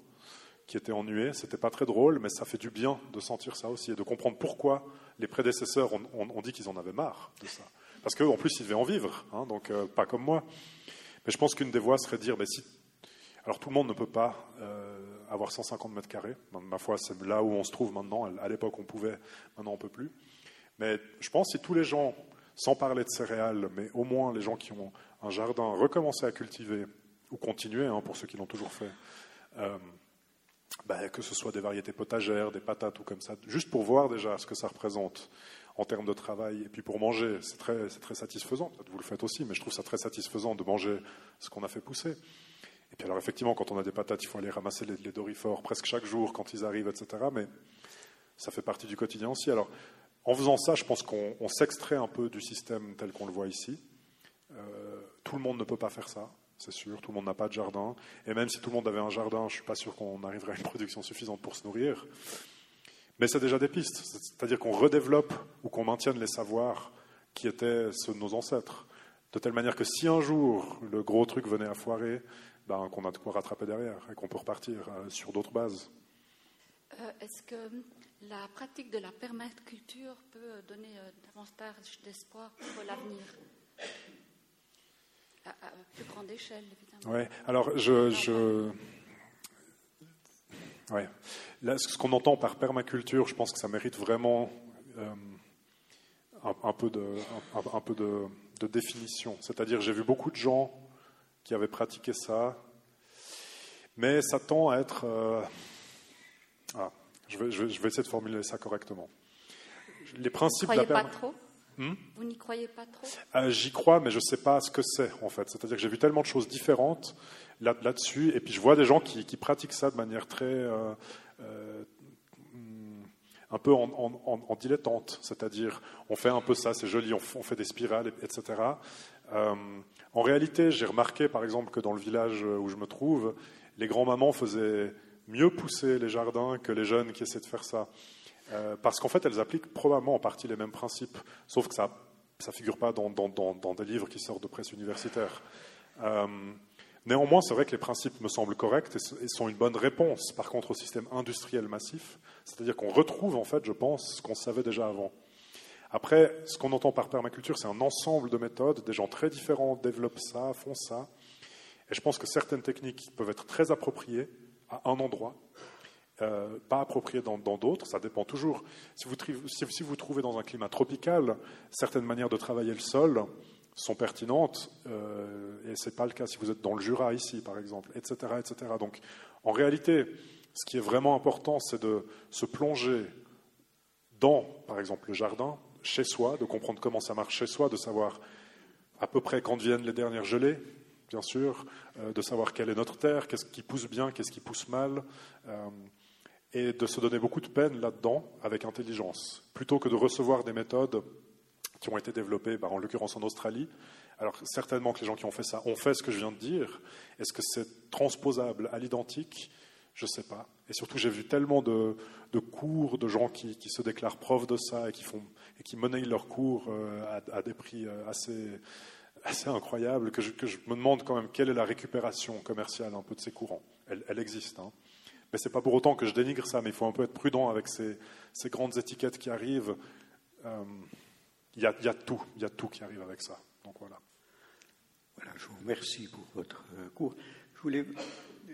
qui étaient ennuyés. C'était pas très drôle, mais ça fait du bien de sentir ça aussi et de comprendre pourquoi les prédécesseurs ont, dit qu'ils en avaient marre de ça. Parce qu'en plus, ils devaient en vivre, hein, donc euh, pas comme moi. Mais je pense qu'une des voies serait de dire mais si. Alors tout le monde ne peut pas euh, avoir 150 mètres carrés. Ma foi, c'est là où on se trouve maintenant. À l'époque, on pouvait, maintenant, on ne peut plus. Mais je pense que si tous les gens, sans parler de céréales, mais au moins les gens qui ont un jardin, recommencer à cultiver, ou continuer, hein, pour ceux qui l'ont toujours fait, euh, ben, que ce soit des variétés potagères, des patates ou comme ça, juste pour voir déjà ce que ça représente en termes de travail. Et puis pour manger, c'est très, très satisfaisant. Peut-être vous le faites aussi, mais je trouve ça très satisfaisant de manger ce qu'on a fait pousser. Et puis alors effectivement, quand on a des patates, il faut aller ramasser les, les dorifores presque chaque jour quand ils arrivent, etc. Mais ça fait partie du quotidien aussi. Alors en faisant ça, je pense qu'on s'extrait un peu du système tel qu'on le voit ici. Euh, tout le monde ne peut pas faire ça, c'est sûr. Tout le monde n'a pas de jardin. Et même si tout le monde avait un jardin, je ne suis pas sûr qu'on arriverait à une production suffisante pour se nourrir. Mais c'est déjà des pistes. C'est-à-dire qu'on redéveloppe ou qu'on maintienne les savoirs qui étaient ceux de nos ancêtres. De telle manière que si un jour le gros truc venait à foirer, ben, qu'on a de quoi rattraper derrière et qu'on peut repartir euh, sur d'autres bases. Euh, est-ce que la pratique de la permaculture peut donner davantage d'espoir pour l'avenir? À, plus grande échelle, évidemment. Oui, alors je. je... Ouais. Là, ce qu'on entend par permaculture, je pense que ça mérite vraiment euh, un, peu, de, un, peu de, de définition. C'est-à-dire, j'ai vu beaucoup de gens qui avaient pratiqué ça, mais ça tend à être. Euh, ah, je, vais, je, vais, essayer de formuler ça correctement. Les principes de la pas trop? Hmm? Vous n'y croyez pas trop? Euh, J'y crois, mais je ne sais pas ce que c'est, en fait. C'est-à-dire que j'ai vu tellement de choses différentes là, dessus et puis je vois des gens qui, pratiquent ça de manière très. Euh, euh, un peu en, dilettante, c'est-à-dire on fait un peu ça, c'est joli, on, fait des spirales, etc. en réalité, j'ai remarqué par exemple que dans le village où je me trouve, les grands-mamans faisaient mieux pousser les jardins que les jeunes qui essaient de faire ça. Euh, parce qu'en fait, elles appliquent probablement en partie les mêmes principes, sauf que ça ne figure pas dans, des livres qui sortent de presse universitaire. Euh, néanmoins, c'est vrai que les principes me semblent corrects et, sont une bonne réponse, par contre, au système industriel massif, c'est-à-dire qu'on retrouve, en fait, je pense, ce qu'on savait déjà avant. Après, ce qu'on entend par permaculture, c'est un ensemble de méthodes, des gens très différents développent ça, font ça, et je pense que certaines techniques peuvent être très appropriées à un endroit, euh, pas approprié dans d'autres. Ça dépend toujours. Si vous, si vous trouvez dans un climat tropical, certaines manières de travailler le sol sont pertinentes, euh, et ce n'est pas le cas si vous êtes dans le Jura ici, par exemple, etc., etc. Donc, en réalité, ce qui est vraiment important, c'est de se plonger dans, par exemple, le jardin, chez soi, de comprendre comment ça marche chez soi, de savoir à peu près quand viennent les dernières gelées, bien sûr, euh, de savoir quelle est notre terre, qu'est-ce qui pousse bien, qu'est-ce qui pousse mal, et de se donner beaucoup de peine là-dedans avec intelligence, plutôt que de recevoir des méthodes qui ont été développées, bah, en l'occurrence en Australie. Alors certainement que les gens qui ont fait ça ont fait ce que je viens de dire. Est-ce que c'est transposable à l'identique? Je ne sais pas. Et surtout, j'ai vu tellement de, cours de gens qui, se déclarent profs de ça et qui, font, et qui monnaient leurs cours euh, à, des prix euh, assez, incroyables que je, me demande quand même quelle est la récupération commerciale un peu de ces courants. Elle, elle existe. Hein. Mais ce n'est pas pour autant que je dénigre ça, mais il faut un peu être prudent avec ces, grandes étiquettes qui arrivent. Euh, il y, a, tout, il y a tout qui arrive avec ça. Donc voilà. Voilà, je vous remercie pour votre euh, cours. Je voulais euh,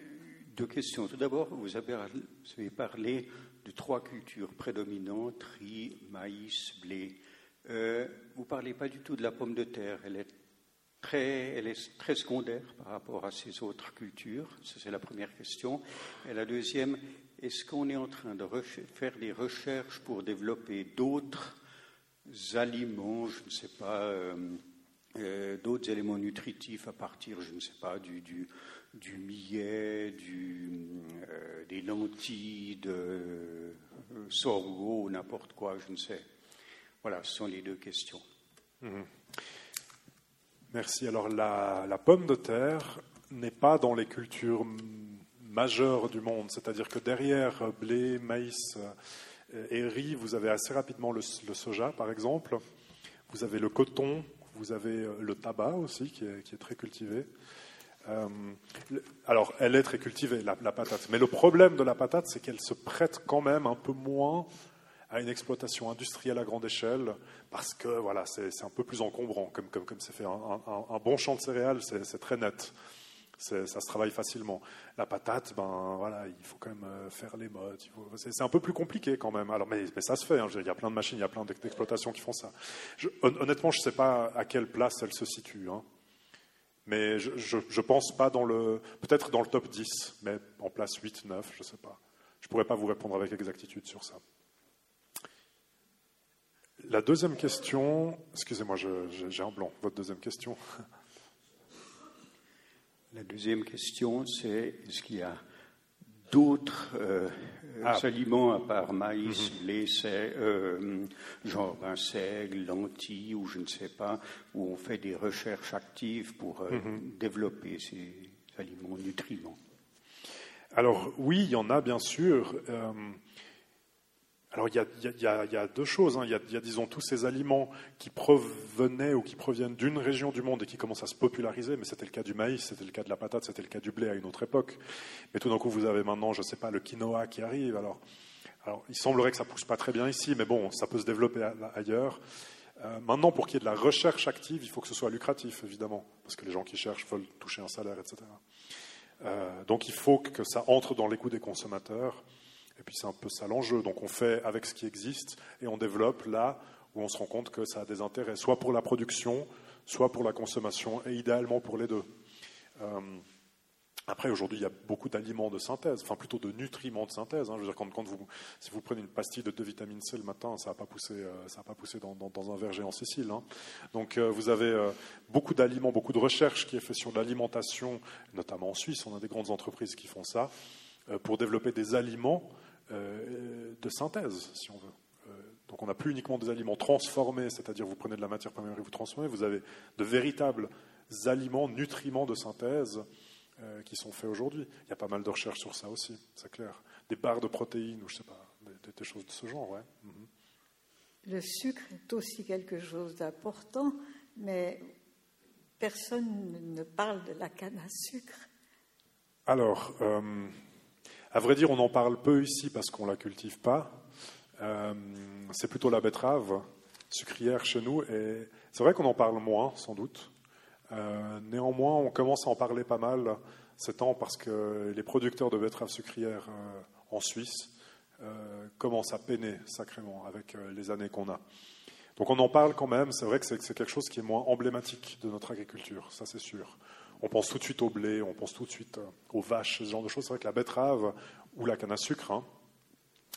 deux questions. Tout d'abord, vous avez, vous avez parlé de trois cultures prédominantes riz, maïs, blé. vous ne parlez pas du tout de la pomme de terre. Elle est très, elle est très secondaire par rapport à ces autres cultures Ça, c'est la première question. Et la deuxième, est-ce qu'on est en train de faire des recherches pour développer d'autres aliments, je ne sais pas, euh, euh, d'autres éléments nutritifs à partir, je ne sais pas, du, du, millet, du, euh, des lentilles, de sorgho, n'importe quoi, je ne sais. Voilà, ce sont les deux questions. Mhm. Merci. Alors la, pomme de terre n'est pas dans les cultures majeures du monde, c'est-à-dire que derrière blé, maïs et riz, vous avez assez rapidement le, soja, par exemple. Vous avez le coton, vous avez euh, le tabac aussi, qui est, très cultivé. Euh, alors, elle est très cultivée, la, patate. Mais le problème de la patate, c'est qu'elle se prête quand même un peu moins à une exploitation industrielle à grande échelle, parce que voilà, c'est un peu plus encombrant, comme c'est comme, fait. Un, bon champ de céréales, c'est très net ça se travaille facilement. La patate, ben voilà, il faut quand même euh, faire les modes. C'est un peu plus compliqué quand même. Alors, mais, mais ça se fait. Hein, il y a plein de machines, il y a plein d'exploitations qui font ça. Je, honnêtement, je ne sais pas à quelle place elle se situe. Hein. Mais je ne pense pas dans le. Peut-être dans le top 10, mais en place 8, 9, je ne sais pas. Je ne pourrais pas vous répondre avec exactitude sur ça. La deuxième question. Excusez-moi, j'ai un blanc. Votre deuxième question. La deuxième question, c'est est-ce qu'il y a d'autres euh, ah. aliments à part maïs, mm blé, euh, genre un seigle, lentilles ou je ne sais pas, où on fait des recherches actives pour euh, mhm. développer ces aliments nutriments? Alors oui, il y en a bien sûr. Alors il y, a, deux choses. Hein. Il, y a, disons tous ces aliments qui provenaient ou qui proviennent d'une région du monde et qui commencent à se populariser. Mais c'était le cas du maïs, c'était le cas de la patate, c'était le cas du blé à une autre époque. Mais tout d'un coup, vous avez maintenant, je ne sais pas, le quinoa qui arrive. Alors, il semblerait que ça pousse pas très bien ici, mais bon, ça peut se développer ailleurs. Euh, maintenant, pour qu'il y ait de la recherche active, il faut que ce soit lucratif, évidemment, parce que les gens qui cherchent veulent toucher un salaire, etc. Euh, donc il faut que ça entre dans les coûts des consommateurs. Et puis c'est un peu ça l'enjeu. Donc on fait avec ce qui existe et on développe là où on se rend compte que ça a des intérêts, soit pour la production, soit pour la consommation, et idéalement pour les deux. Euh, après, aujourd'hui, il y a beaucoup d'aliments de synthèse, enfin plutôt de nutriments de synthèse. Hein. Je veux dire, quand, vous, si vous prenez une pastille de 2 vitamine C le matin, ça n'a pas poussé, euh, ça pas poussé dans, un verger en Sicile. Hein. Donc, euh, vous avez beaucoup d'aliments, beaucoup de recherches qui est fait sur l'alimentation, notamment en Suisse. On a des grandes entreprises qui font ça pour développer des aliments de synthèse, si on veut. Euh, donc on n'a plus uniquement des aliments transformés, c'est-à-dire vous prenez de la matière première et vous transformez, vous avez de véritables aliments, nutriments de synthèse euh, qui sont faits aujourd'hui. Il y a pas mal de recherches sur ça aussi, c'est clair. Des barres de protéines ou je sais pas, des, des choses de ce genre, ouais. Mhm. Le sucre est aussi quelque chose d'important, mais personne ne parle de la canne à sucre. Alors, euh, à vrai dire, on en parle peu ici parce qu'on ne la cultive pas. Euh, c'est plutôt la betterave sucrière chez nous. Et c'est vrai qu'on en parle moins, sans doute. Euh, néanmoins, on commence à en parler pas mal ces temps parce que les producteurs de betteraves sucrières euh, en Suisse commencent à peiner sacrément avec les années qu'on a. Donc on en parle quand même. C'est vrai que c'est quelque chose qui est moins emblématique de notre agriculture, ça c'est sûr on pense tout de suite au blé, on pense tout de suite euh, aux vaches, ce genre de choses. C'est vrai que la betterave ou la canne à sucre hein,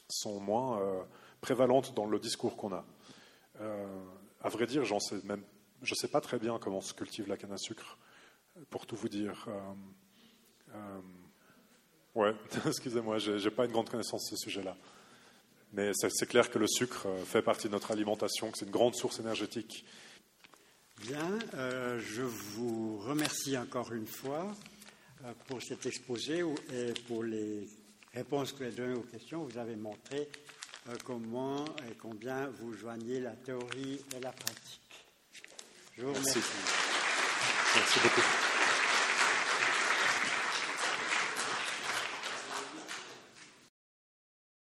sont moins euh, prévalentes dans le discours qu'on a. Euh, à vrai dire, sais même, je ne sais pas très bien comment se cultive la canne à sucre, pour tout vous dire. ouais, excusez-moi, je n'ai pas une grande connaissance de ce sujet-là. Mais c'est clair que le sucre fait partie de notre alimentation, que c'est une grande source énergétique Bien, euh, je vous remercie encore une fois euh, pour cet exposé et pour les réponses que vous avez données aux questions. Vous avez montré euh, comment et combien vous joignez la théorie et la pratique. Je vous remercie. Merci beaucoup.